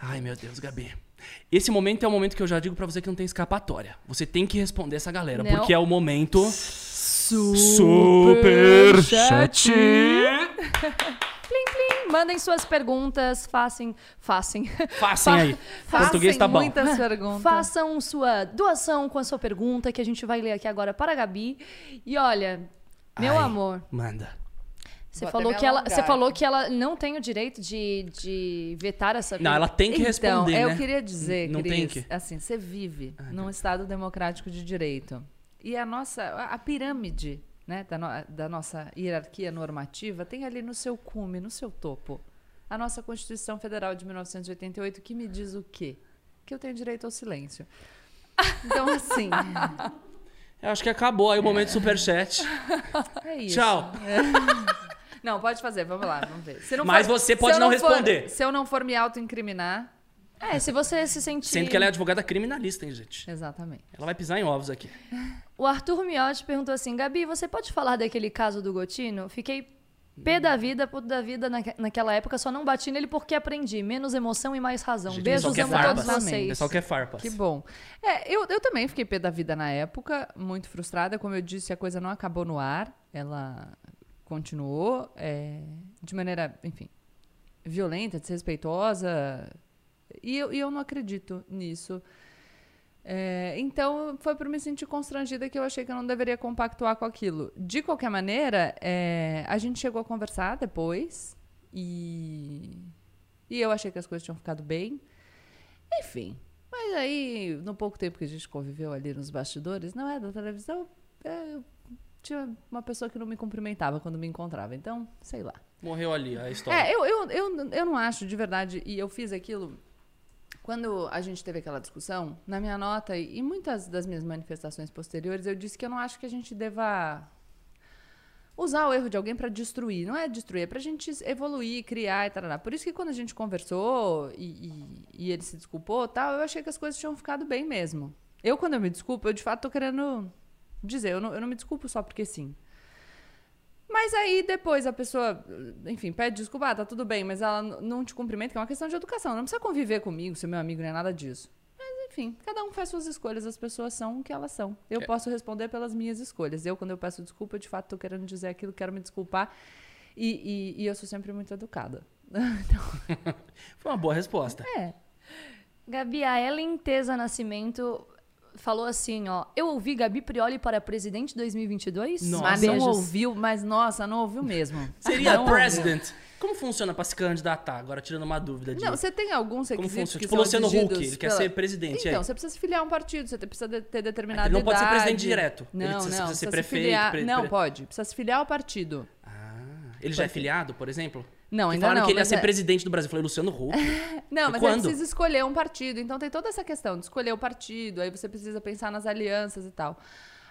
Ai, meu Deus, Gabi. Esse momento é o momento que eu já digo pra você que não tem escapatória. Você tem que responder essa galera, Não. porque é o momento Super chat. Plim, plim. Mandem suas perguntas, façam, façam, Façam aí. Português tá bom. muitas perguntas. façam sua doação com a sua pergunta, que a gente vai ler aqui agora para a Gabi. E olha, meu Ai, amor, Manda. Você falou que ela, você falou que ela não tem o direito de, de vetar essa Não, ela tem que então, responder, eu né? queria dizer, Não Cris, tem que. assim, você vive Ah, num tá. Estado democrático de direito. E a nossa, a pirâmide né, da, no- da nossa hierarquia normativa tem ali no seu cume, no seu topo, a nossa Constituição Federal de 1988, que me diz o quê? Que eu tenho direito ao silêncio. Então, assim, Eu acho que acabou aí o momento superchat. é isso. Tchau. Não, pode fazer, vamos lá, vamos ver. Se não Mas for- você pode eu não for- responder. se eu não for me autoincriminar, É, se você se sentir... Sendo que ela é advogada criminalista, hein, gente? exatamente. Ela vai pisar em ovos aqui. O Arthur Miotti perguntou assim, Gabi, você pode falar daquele caso do Gotino? Fiquei pé da vida, puto da vida naque- naquela época, só não bati nele porque aprendi. Menos emoção e mais razão. Gente, Beijos, amo todos Exatamente. O vocês. pessoal quer farpas. Que bom. É, eu, eu também fiquei pé da vida na época, muito frustrada. Como eu disse, a coisa não acabou no ar. Ela continuou é, de maneira, enfim, violenta, desrespeitosa. E eu, e eu não acredito nisso. É, então, foi por me sentir constrangida que eu achei que eu não deveria compactuar com aquilo. De qualquer maneira, é, a gente chegou a conversar depois e, e eu achei que as coisas tinham ficado bem. Enfim, mas aí, no pouco tempo que a gente conviveu ali nos bastidores, não é da televisão, é, eu tinha uma pessoa que não me cumprimentava quando me encontrava. Então, sei lá. Morreu ali a história. É, eu, eu, eu, eu não acho de verdade, e eu fiz aquilo. Quando a gente teve aquela discussão, na minha nota e muitas das minhas manifestações posteriores, eu disse que eu não acho que a gente deva usar o erro de alguém para destruir. Não é destruir, é pra gente evoluir, criar e tal. Por isso que quando a gente conversou e, e, e ele se desculpou tal, eu achei que as coisas tinham ficado bem mesmo. Eu, quando eu me desculpo, eu de fato tô querendo dizer, eu não, eu não me desculpo só porque sim. Mas aí depois a pessoa, enfim, pede desculpa, ah, tá tudo bem, mas ela não te cumprimenta, que é uma questão de educação. Não precisa conviver comigo, ser meu amigo, nem nada disso. Mas enfim, cada um faz suas escolhas, as pessoas são o que elas são. Eu É. posso responder pelas minhas escolhas. Eu, quando eu peço desculpa, de fato tô querendo dizer aquilo, quero me desculpar. E, e, e eu sou sempre muito educada. Foi uma boa resposta. É. Gabi, a Ellen Teza Nascimento falou assim, ó. Eu ouvi Gabi Prioli para presidente 2022? Nossa. Mas não ouviu, mas nossa, não ouviu mesmo. Seria Não ouviu. president. Como funciona pra se candidatar? Agora tirando uma dúvida de Não, você tem alguns como requisitos funciona. que Tipo Luciano Huck, ele quer pela- ser presidente. Então, aí. você precisa se filiar a um partido, você precisa de- ter determinada Ele não pode ser idade. presidente direto. Ele Não, precisa- não. precisa ser se prefeito, filiar- pre- Não, pode. Precisa se filiar ao partido. Ah, ele já é filiado, por exemplo? Não, Que ainda falaram não. que ele ia ser é- presidente do Brasil. Eu falei, Luciano Huck. Não, mas quando? ele precisa escolher um partido. Então tem toda essa questão de escolher o partido, aí você precisa pensar nas alianças e tal.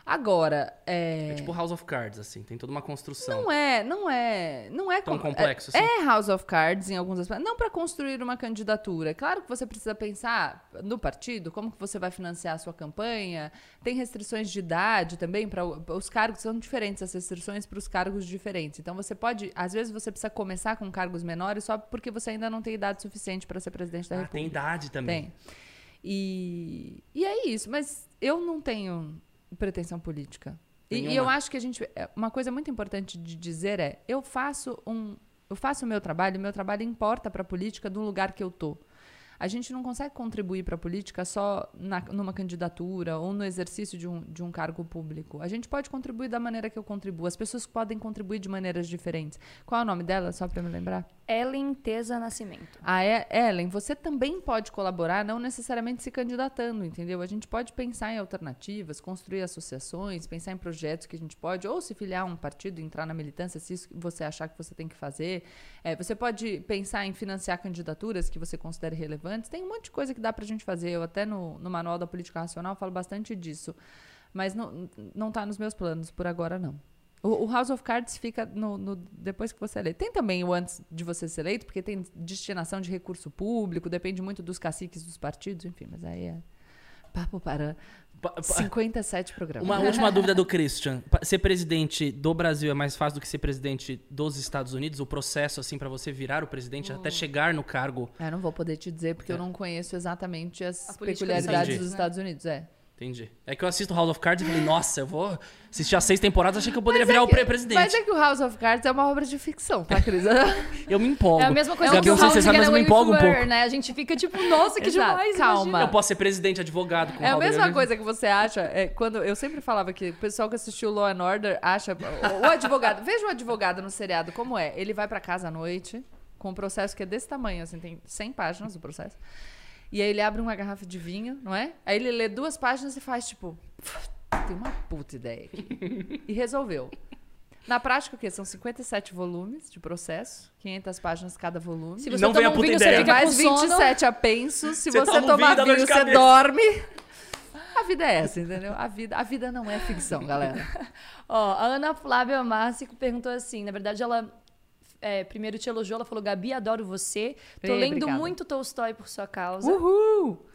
Agora, é... É tipo House of Cards, assim. Tem toda uma construção. Não é, não é, não é Tão com- complexo é, assim? é House of Cards em alguns aspectos, não para construir uma candidatura. É Claro que você precisa pensar no partido, como que você vai financiar a sua campanha. Tem restrições de idade também para os cargos são diferentes as restrições para os cargos diferentes. Então você pode, às vezes você precisa começar com cargos menores só porque você ainda não tem idade suficiente para ser presidente da Ah, República. tem idade também. Tem. E, e é isso, mas eu não tenho pretensão política. E, e eu acho que a gente. é, Uma coisa muito importante de dizer é: eu faço um. Eu faço o meu trabalho, o meu trabalho importa para a política do lugar que eu tô. A gente não consegue contribuir para a política só na- numa candidatura ou no exercício de um, de um cargo público. A gente pode contribuir da maneira que eu contribuo. As pessoas podem contribuir de maneiras diferentes. Qual é o nome dela, só para me lembrar? Ellen Teza Nascimento. A E- Ellen, você também pode colaborar, não necessariamente se candidatando, entendeu? A gente pode pensar em alternativas, construir associações, pensar em projetos que a gente pode, ou se filiar a um partido, entrar na militância, se isso você achar que você tem que fazer. É, você pode pensar em financiar candidaturas que você considere relevantes. Tem um monte de coisa que dá pra gente fazer. Eu até no, no Manual da Política Racional falo bastante disso. Mas não, não tá nos meus planos, por agora não. O, o House of Cards fica no, no- depois que você é eleito. Tem também o antes de você ser eleito, porque tem destinação de recurso público, depende muito dos caciques dos partidos, enfim, mas aí é papo para Pa- pa- 57 programas. Uma última dúvida do Christian. Ser presidente do Brasil é mais fácil do que ser presidente dos Estados Unidos? O processo, assim, pra você virar o presidente até chegar no cargo. Eu não vou poder te dizer, porque eu não conheço exatamente as peculiaridades Estados dos Unidos, né? Estados Unidos. É. Entendi. É que eu assisto House of Cards e falei, nossa, eu vou assistir as seis temporadas, achei que eu poderia Mas é virar o que- pre- presidente. Mas é que o House of Cards é uma obra de ficção, tá, Cris? Eu me empolgo. É a mesma coisa Gabi, que eu o House você sabe, mas eu me empolgo um pouco. né? A gente fica tipo, nossa, que Exato, demais, calma. imagina. Eu posso ser presidente, advogado com É a Robert mesma coisa que você acha, é, quando eu sempre falava que o pessoal que assistiu Law and Order acha o, o advogado, veja o advogado no seriado como é. Ele vai pra casa à noite com um processo que é desse tamanho, assim, tem 100 páginas o processo. E aí ele abre uma garrafa de vinho, não é? Aí ele lê duas páginas e faz tipo, tem uma puta ideia aqui. E resolveu. Na prática, o quê? São 57 volumes de processo, 500 páginas cada volume. Se você não vem a um puta vinho, ideia. você fica mais com sono. 27 apensos. Se Você você, toma tomar vinho, vinho, você cabeça. dorme. A vida é essa, entendeu? A vida, a vida não é ficção, galera. Ó, a Ana Flávia Márcico perguntou assim, na verdade ela é, primeiro te elogiou, ela falou, Gabi, adoro você. Tô Ei, lendo obrigada. muito Tolstói por sua causa. Uhul!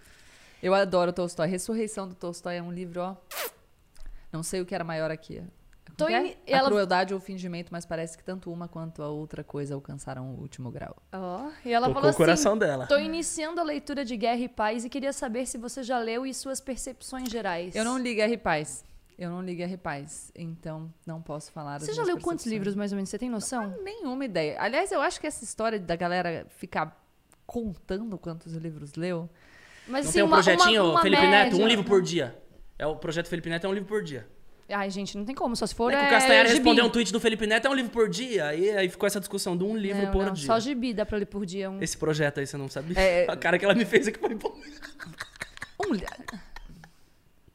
Eu adoro Tolstói. Ressurreição do Tolstói é um livro, ó. Não sei o que era maior aqui. Tô in- é? A ela- crueldade ou o fingimento, mas parece que tanto uma quanto a outra coisa alcançaram o último grau. Ó, e ela Tocou falou o coração assim, dela. tô iniciando a leitura de Guerra e Paz e queria saber se você já leu e suas percepções gerais. Eu não li Guerra e Paz. Eu não li Guerra e Paz, então não posso falar. Você já leu quantos livros, mais ou menos? Você tem noção? Nenhuma ideia. Aliás, eu acho que essa história da galera ficar contando quantos livros leu. Mas Não assim, tem um uma- projetinho, uma- uma Felipe Neto, um média. livro por dia. É o projeto Felipe Neto é um livro por dia. Ai, gente, não tem como. Só se for. É que é, o Castanhari gibi. respondeu um tweet do Felipe Neto, é um livro por dia. E aí ficou essa discussão de um livro Não, por não, dia. Só gibi dá pra ler por dia. Um... Esse projeto aí você não sabia? É- A cara que ela me fez aqui foi bom. Um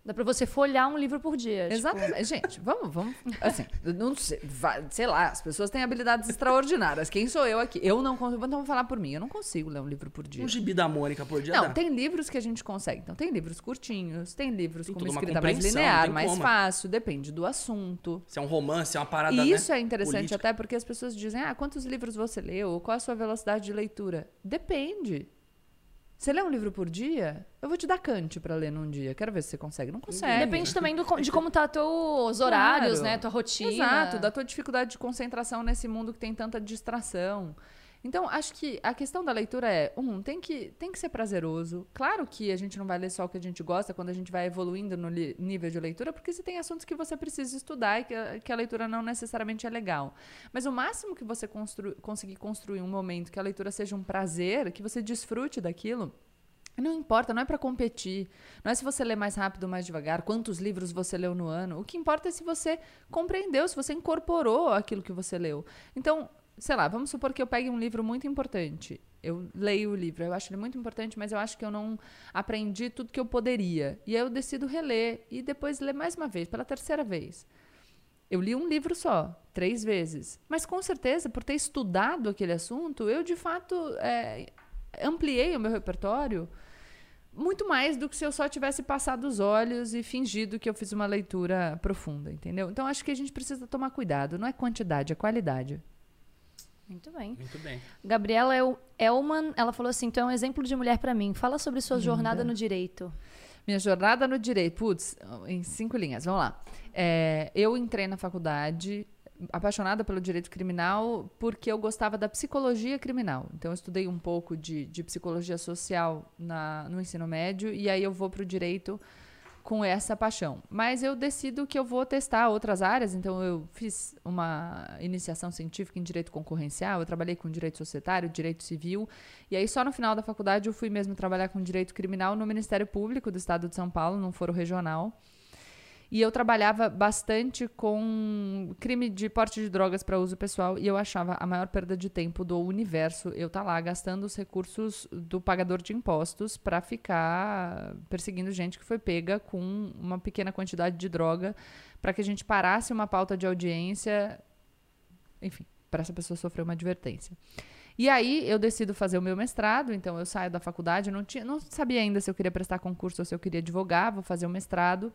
Dá pra você folhar um livro por dia. tipo. Exatamente. Gente, vamos, vamos. Assim, não sei, vai- sei lá, as pessoas têm habilidades extraordinárias. Quem sou eu aqui? Eu não consigo. Então, vou falar por mim. Eu não consigo ler um livro por dia. Um gibi da Mônica por dia Não, dá. tem livros que a gente consegue. Então, tem livros curtinhos, tem livros Tem com uma escrita mais linear, mais como. fácil, depende do assunto. Se é um romance, é uma parada, E né? isso é interessante política. até porque as pessoas dizem: ah, quantos livros você leu? Qual a sua velocidade de leitura? Depende. Você lê um livro por dia? Eu vou te dar Kant pra ler num dia. Quero ver se você consegue. Não consegue. Depende também do de como tá teus horários, Claro. né? Tua rotina. Exato, da tua dificuldade de concentração nesse mundo que tem tanta distração. Então, acho que a questão da leitura é, um, tem que, tem que ser prazeroso. Claro que a gente não vai ler só o que a gente gosta quando a gente vai evoluindo no nível de leitura, porque você tem assuntos que você precisa estudar e que a, que a leitura não necessariamente é legal. Mas o máximo que você constru- conseguir construir um momento que a leitura seja um prazer, que você desfrute daquilo, não importa, não é para competir. Não é se você lê mais rápido ou mais devagar, quantos livros você leu no ano. O que importa é se você compreendeu, se você incorporou aquilo que você leu. Então, sei lá, vamos supor que eu pegue um livro muito importante. Eu leio o livro, eu acho ele muito importante, mas eu acho que eu não aprendi tudo que eu poderia. E aí eu decido reler e depois ler mais uma vez, pela terceira vez. Eu li um livro só, três vezes. Mas com certeza, por ter estudado aquele assunto, eu de fato é, ampliei o meu repertório muito mais do que se eu só tivesse passado os olhos e fingido que eu fiz uma leitura profunda, entendeu? Então acho que a gente precisa tomar cuidado. Não é quantidade, é qualidade. Muito bem. Muito bem. Gabriela El- Elman, ela falou assim: tu é um exemplo de mulher pra mim. Fala sobre sua jornada no direito. Minha jornada no direito, putz, em cinco linhas, vamos lá. É, eu entrei na faculdade apaixonada pelo direito criminal porque eu gostava da psicologia criminal. Então, eu estudei um pouco de, de psicologia social na, no ensino médio e aí eu vou para o direito com essa paixão. Mas eu decido que eu vou testar outras áreas, então eu fiz uma iniciação científica em direito concorrencial, eu trabalhei com direito societário, direito civil, e aí só no final da faculdade eu fui mesmo trabalhar com direito criminal no Ministério Público do Estado de São Paulo, num foro regional. E eu trabalhava bastante com crime de porte de drogas para uso pessoal e eu achava a maior perda de tempo do universo eu estar lá gastando os recursos do pagador de impostos para ficar perseguindo gente que foi pega com uma pequena quantidade de droga para que a gente parasse uma pauta de audiência, enfim, para essa pessoa sofrer uma advertência. E aí eu decido fazer o meu mestrado, então eu saio da faculdade, não, tinha, não sabia ainda se eu queria prestar concurso ou se eu queria advogar, vou fazer o mestrado.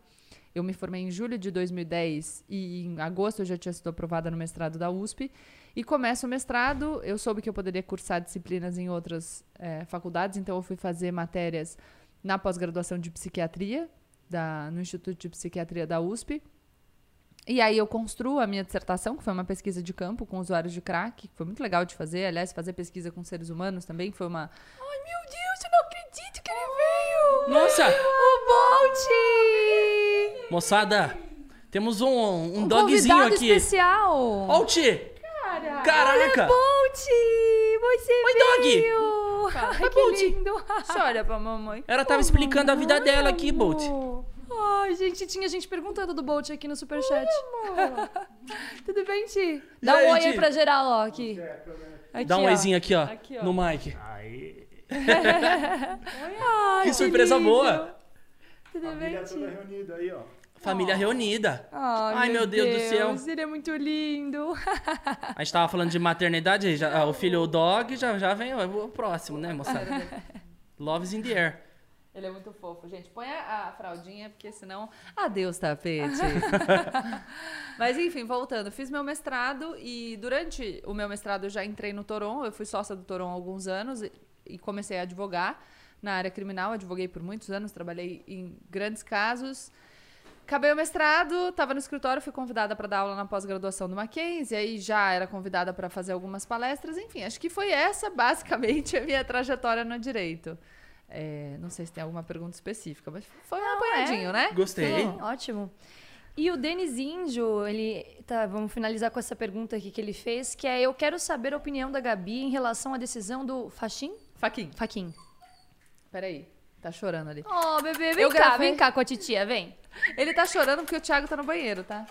Eu me formei em julho de 2010 e em agosto eu já tinha sido aprovada no mestrado da USP. E começo o mestrado, eu soube que eu poderia cursar disciplinas em outras eh, faculdades, então eu fui fazer matérias na pós-graduação de psiquiatria, da, no Instituto de Psiquiatria da USP. E aí eu construo a minha dissertação, que foi uma pesquisa de campo com usuários de crack, que foi muito legal de fazer. Aliás, fazer pesquisa com seres humanos também foi uma... Ai, meu Deus, eu não acredito que ele veio! Nossa! O Bolt! Moçada, temos um, um, Um dogzinho aqui. especial. Ó o Ti! Caraca! Bolt! Você Oi, dog! veio! Ai, que Bolt. lindo! Você olha pra mamãe. Ela tava explicando a vida dela aqui, Bolt. Ai, gente, tinha gente perguntando do Bolt aqui no superchat. Tudo bem, Ti? Dá aí, um oi aí pra geral, ó, aqui. Aqui, Dá um ó. oizinho aqui, ó, Aqui, ó. no mic. Aí, Ai, Que surpresa lindo. boa! Tudo bem, família Ti? toda reunida aí, ó. Família reunida. Ai, meu Deus do céu. Ele é muito lindo. A gente tava falando de maternidade, já, ah, o filho, o dog, já, já vem o próximo, né, moçada? Love's in the air. Ele é muito fofo. Gente, põe a, a fraldinha, porque senão... Adeus, tapete. Mas, enfim, voltando. Fiz meu mestrado e durante o meu mestrado eu já entrei no Toron. Eu fui sócia do Toron há alguns anos e, e comecei a advogar na área criminal. Advoguei por muitos anos, trabalhei em grandes casos. Acabei o mestrado, estava no escritório, fui convidada para dar aula na pós-graduação do Mackenzie, aí já era convidada para fazer algumas palestras, enfim, acho que foi essa basicamente a minha trajetória no direito. É, não sei se tem alguma pergunta específica, mas foi um Não, apanhadinho, né? Gostei. Sim, ótimo. E o Denis Índio, ele. Tá, vamos finalizar com essa pergunta aqui que ele fez, que é: Eu quero saber a opinião da Gabi em relação à decisão do Faxin? Faquin, Faquin. peraí. Tá chorando ali. Oh, bebê, vem Eu cá, gravei. vem cá com a titia, vem. Ele tá chorando porque o Thiago tá no banheiro, tá?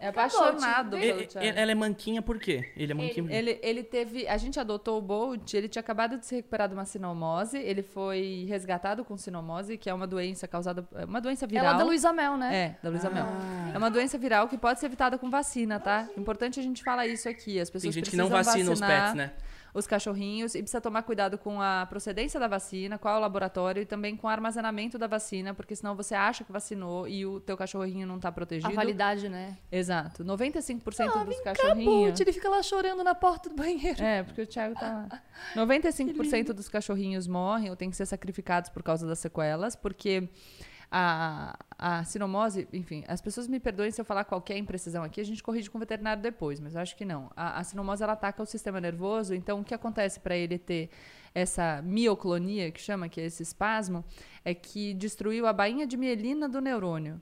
É apaixonado E- pelo Thiago. ela é manquinha por quê? Ele é manquinha por quê? Ele, ele teve. A gente adotou o Bolt, ele tinha acabado de se recuperar de uma sinomose. Ele foi resgatado com sinomose, que é uma doença causada. é Uma doença viral. Ela é da Luísa Mel, né? É, da Luísa Mel. É uma doença viral que pode ser evitada com vacina, tá? Importante a gente falar isso aqui. As Tem pessoas gente que precisam não vacina os vacinar pets, né? Os cachorrinhos e precisa tomar cuidado com a procedência da vacina, qual é o laboratório e também com o armazenamento da vacina, porque senão você acha que vacinou e o teu cachorrinho não tá A protegido. validade, né? Exato. 95% dos Acabou, cachorrinhos. ele fica lá chorando na porta do banheiro. É, porque o Thiago tá lá. 95% dos cachorrinhos morrem ou têm que ser sacrificados por causa das sequelas, porque a, a sinomose, enfim, as pessoas me perdoem se eu falar qualquer imprecisão aqui, a gente corrige com o veterinário depois, mas eu acho que não. A, a sinomose, ela ataca o sistema nervoso, então o que acontece para ele ter essa mioclonia, que chama, que é esse espasmo, é que destruiu a bainha de mielina do neurônio.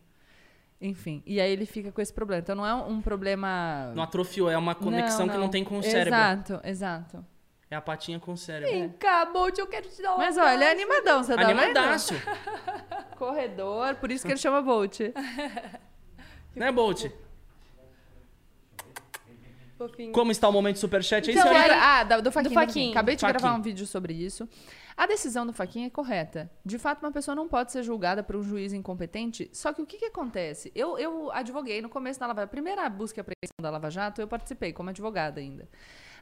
Enfim, e aí ele fica com esse problema. Então não é um problema... Não atrofiou, é uma conexão que não tem com o cérebro. Exato, exato. É a patinha com o cérebro. Vem cá, Bolt, eu quero te dar um Mas olha, ele é animadão, você tá Animadaço. Corredor, por isso que ele chama Bolt. né, Bolt? fofinho. Como está o momento superchat aí, Então, senhora? aí- Ah, da- do Faquinha. Do do Faquinha. Acabei de Faquinha. gravar um vídeo sobre isso. A decisão do Faquinha é correta. De fato, uma pessoa não pode ser julgada por um juiz incompetente. Só que o que, que acontece? Eu, eu advoguei no começo da Lava Jato. A primeira busca e apreensão da Lava Jato, eu participei como advogada ainda.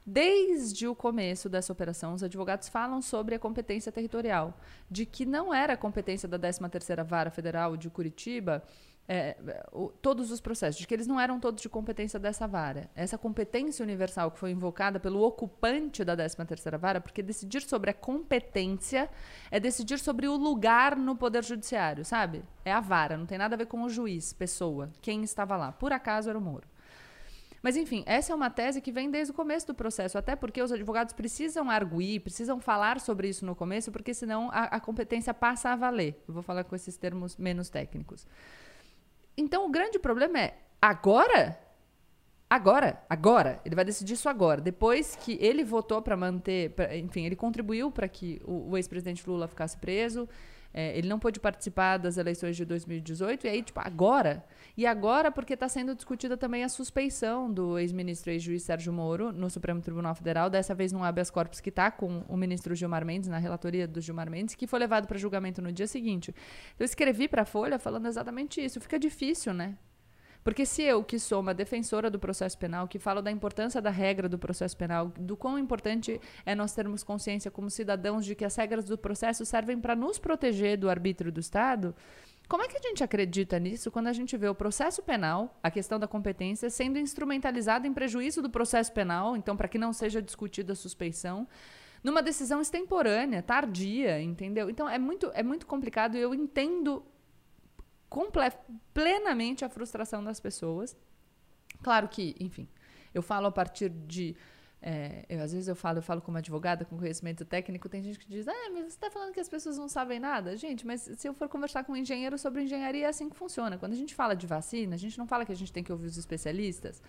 Desde o começo dessa operação, os advogados falam sobre a competência territorial, de que não era competência da 13ª Vara Federal de Curitiba é, o- todos os processos, de que eles não eram todos de competência dessa vara. Essa competência universal que foi invocada pelo ocupante da 13ª Vara, porque decidir sobre a competência é decidir sobre o lugar no Poder Judiciário, sabe? É a vara, não tem nada a ver com o juiz, pessoa, quem estava lá. Por acaso era o Moro. Mas, enfim, essa é uma tese que vem desde o começo do processo, até porque os advogados precisam arguir, precisam falar sobre isso no começo, porque senão a, a competência passa a valer. Eu vou falar com esses termos menos técnicos. Então, o grande problema é agora? Agora, agora. Ele vai decidir isso agora. Depois que ele votou para manter, pra- enfim, ele contribuiu para que o, o ex-presidente Lula ficasse preso. É, ele não pôde participar das eleições de 2018. E aí, tipo, agora? E agora porque está sendo discutida também a suspeição do ex-ministro e ex-juiz Sérgio Moro no Supremo Tribunal Federal, dessa vez num habeas corpus que está com o ministro Gilmar Mendes, na relatoria do Gilmar Mendes, que foi levado para julgamento no dia seguinte. Eu escrevi para a Folha falando exatamente isso. Fica difícil, né? Porque se eu, que sou uma defensora do processo penal, que falo da importância da regra do processo penal, do quão importante é nós termos consciência como cidadãos de que as regras do processo servem para nos proteger do arbítrio do Estado, como é que a gente acredita nisso quando a gente vê o processo penal, a questão da competência, sendo instrumentalizada em prejuízo do processo penal, então para que não seja discutida a suspeição, numa decisão extemporânea, tardia, entendeu? Então é muito, é muito complicado e eu entendo plenamente a frustração das pessoas. Claro que, enfim, eu falo a partir de. é, eu, às vezes eu falo, eu falo como advogada, com conhecimento técnico, tem gente que diz, ah, mas você está falando que as pessoas não sabem nada? Gente, mas se eu for conversar com um engenheiro sobre engenharia, é assim que funciona. Quando a gente fala de vacina, a gente não fala que a gente tem que ouvir os especialistas.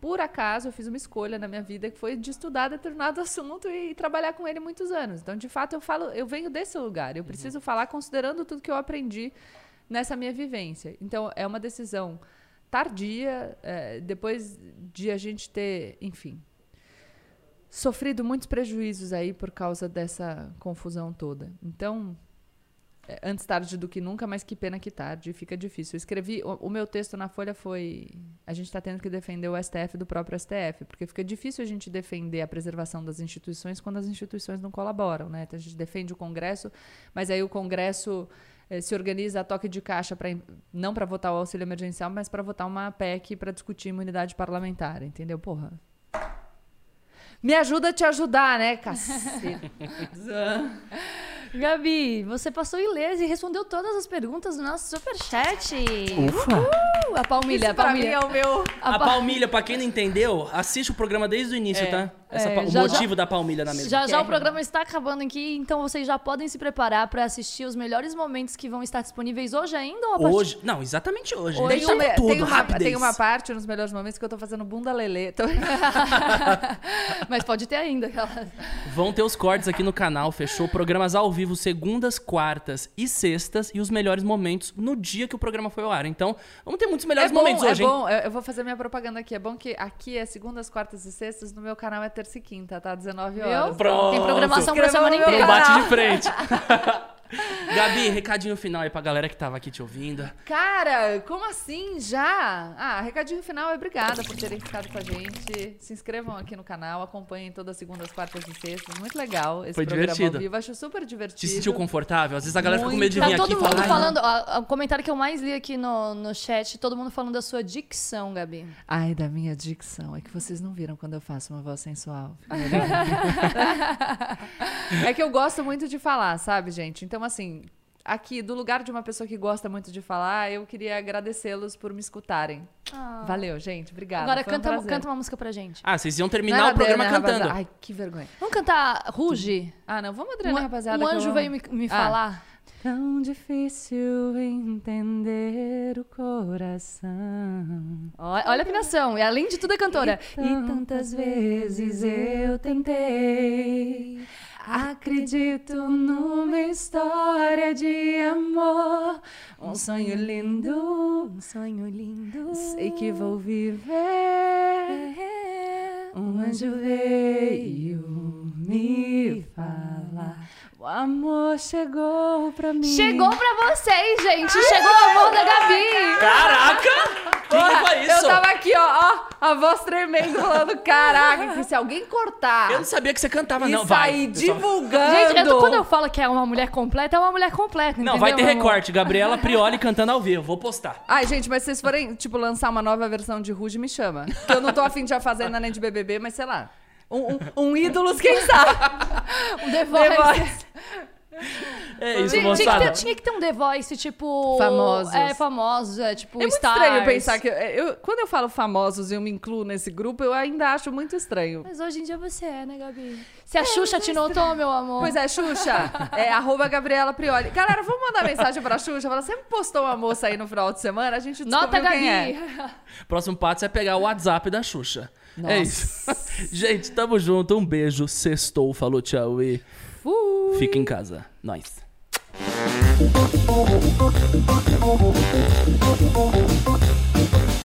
Por acaso, eu fiz uma escolha na minha vida que foi de estudar determinado assunto e, trabalhar com ele muitos anos. Então, de fato, eu falo, eu venho desse lugar. Eu preciso falar considerando tudo que eu aprendi nessa minha vivência. Então, é uma decisão tardia, é, depois de a gente ter, enfim, sofrido muitos prejuízos aí por causa dessa confusão toda. Então, é, antes tarde do que nunca, mas que pena que tarde, fica difícil. Eu escrevi, o, o meu texto na Folha foi, a gente está tendo que defender o STF do próprio STF, porque fica difícil a gente defender a preservação das instituições quando as instituições não colaboram, né? Então, a gente defende o Congresso, mas aí o Congresso eh, se organiza a toque de caixa para não para votar o auxílio emergencial, mas para votar uma PEC para discutir imunidade parlamentar, entendeu? Porra. Me ajuda a te ajudar, né, cacete? Gabi, você passou ilesa e respondeu todas as perguntas do nosso superchat. Ufa. Uh, a palmilha, a Isso pra mim palmilha. é o meu A palmilha, pra quem não entendeu, assiste o programa desde o início, É. tá? Essa É, o já- motivo da palmilha na mesa. Já já o programa está acabando aqui, então vocês já podem se preparar para assistir os melhores momentos que vão estar disponíveis hoje ainda ou a partir... Hoje, não, exatamente hoje. Tem Deixa uma, tudo, tem, uma, tem uma parte nos melhores momentos que eu tô fazendo bunda lelê. Tô- Mas pode ter ainda. aquela- Vão ter os cortes aqui no canal, fechou? Programas ao vivo, segundas, quartas e sextas. E os melhores momentos no dia que o programa foi ao ar. Então, vamos ter muitos melhores é bom, momentos é hoje, hein? bom. Eu, eu vou fazer minha propaganda aqui. É bom que aqui é segundas, quartas e sextas. No meu canal é terça e quinta, tá? 19 horas. Pronto. Tem programação pra semana inteira. Um bate de frente. Gabi, recadinho final aí pra galera que tava aqui te ouvindo. Cara, como assim já? Ah, recadinho final, obrigada por terem ficado com a gente. Se inscrevam aqui no canal, acompanhem todas as segundas, quartas e sextas. Muito legal esse Foi programa divertido. ao vivo. Acho super divertido. Te sentiu confortável? Às vezes a galera fica com medo de Tá vir todo aqui mundo falar. "Ai, falando, ó, o comentário que eu mais li aqui no, no chat, todo mundo falando da sua dicção, Gabi. Ai, da minha dicção. É que vocês não viram quando eu faço uma voz sensual. é que eu gosto muito de falar, sabe, gente? Então, assim, aqui, do lugar de uma pessoa que gosta muito de falar, eu queria agradecê-los por me escutarem. Valeu, gente. Obrigada. Agora Foi um canta, canta uma música pra gente. Ah, vocês iam Não terminar o programa Adriana, cantando. rapaziada. Ai, que vergonha. Vamos cantar Ruge? Ah, não. Vamos, Um, Adriana, rapaziada. um anjo veio me, me Ah. falar. Tão difícil entender o coração. Olha, olha a afinação, e além de tudo é cantora. E tantas vezes eu tentei. Acredito numa história de amor, um sonho lindo. Um sonho lindo. Sei que vou viver. Um anjo veio me falar. O amor chegou pra mim. Chegou pra vocês, gente! Chegou o amor da Gabi! Caraca! Foi isso? Eu tava aqui, ó, ó, a voz tremendo, falando: caraca, que se alguém cortar Eu não sabia que você cantava, e não. Vai. sair divulgando. Gente, eu tô- quando eu falo que é uma mulher completa, é uma mulher completa, Não, vai ter entendeu, meu amor? recorte. Gabriela Prioli cantando ao vivo. Vou postar. Ai, gente, mas se vocês forem, tipo, lançar uma nova versão de Ruge, me chama. Que eu não tô afim de já fazer ainda nem de BBB, mas sei lá. Um, um, um ídolos, quem sabe? Um The Voice. The Voice. É isso, Tinha, tinha que ter, tinha que ter um The Voice, tipo... Famosos. É, famosos, é, tipo É muito Stars. estranho pensar que. Eu, quando eu falo famosos e eu me incluo nesse grupo, eu ainda acho muito estranho. Mas hoje em dia você é, né, Gabi? Se a Xuxa te notou, meu amor. Pois é, Xuxa, é arroba Gabriela Prioli. Galera, vamos mandar mensagem pra Xuxa. Fala, você postou uma moça aí no final de semana? A gente descobriu Nota, Gabi. quem é. Próximo passo é pegar o WhatsApp da Xuxa. É isso. Gente, tamo junto. Um beijo. Sextou. Falou tchau e Fui. fica em casa. Nós.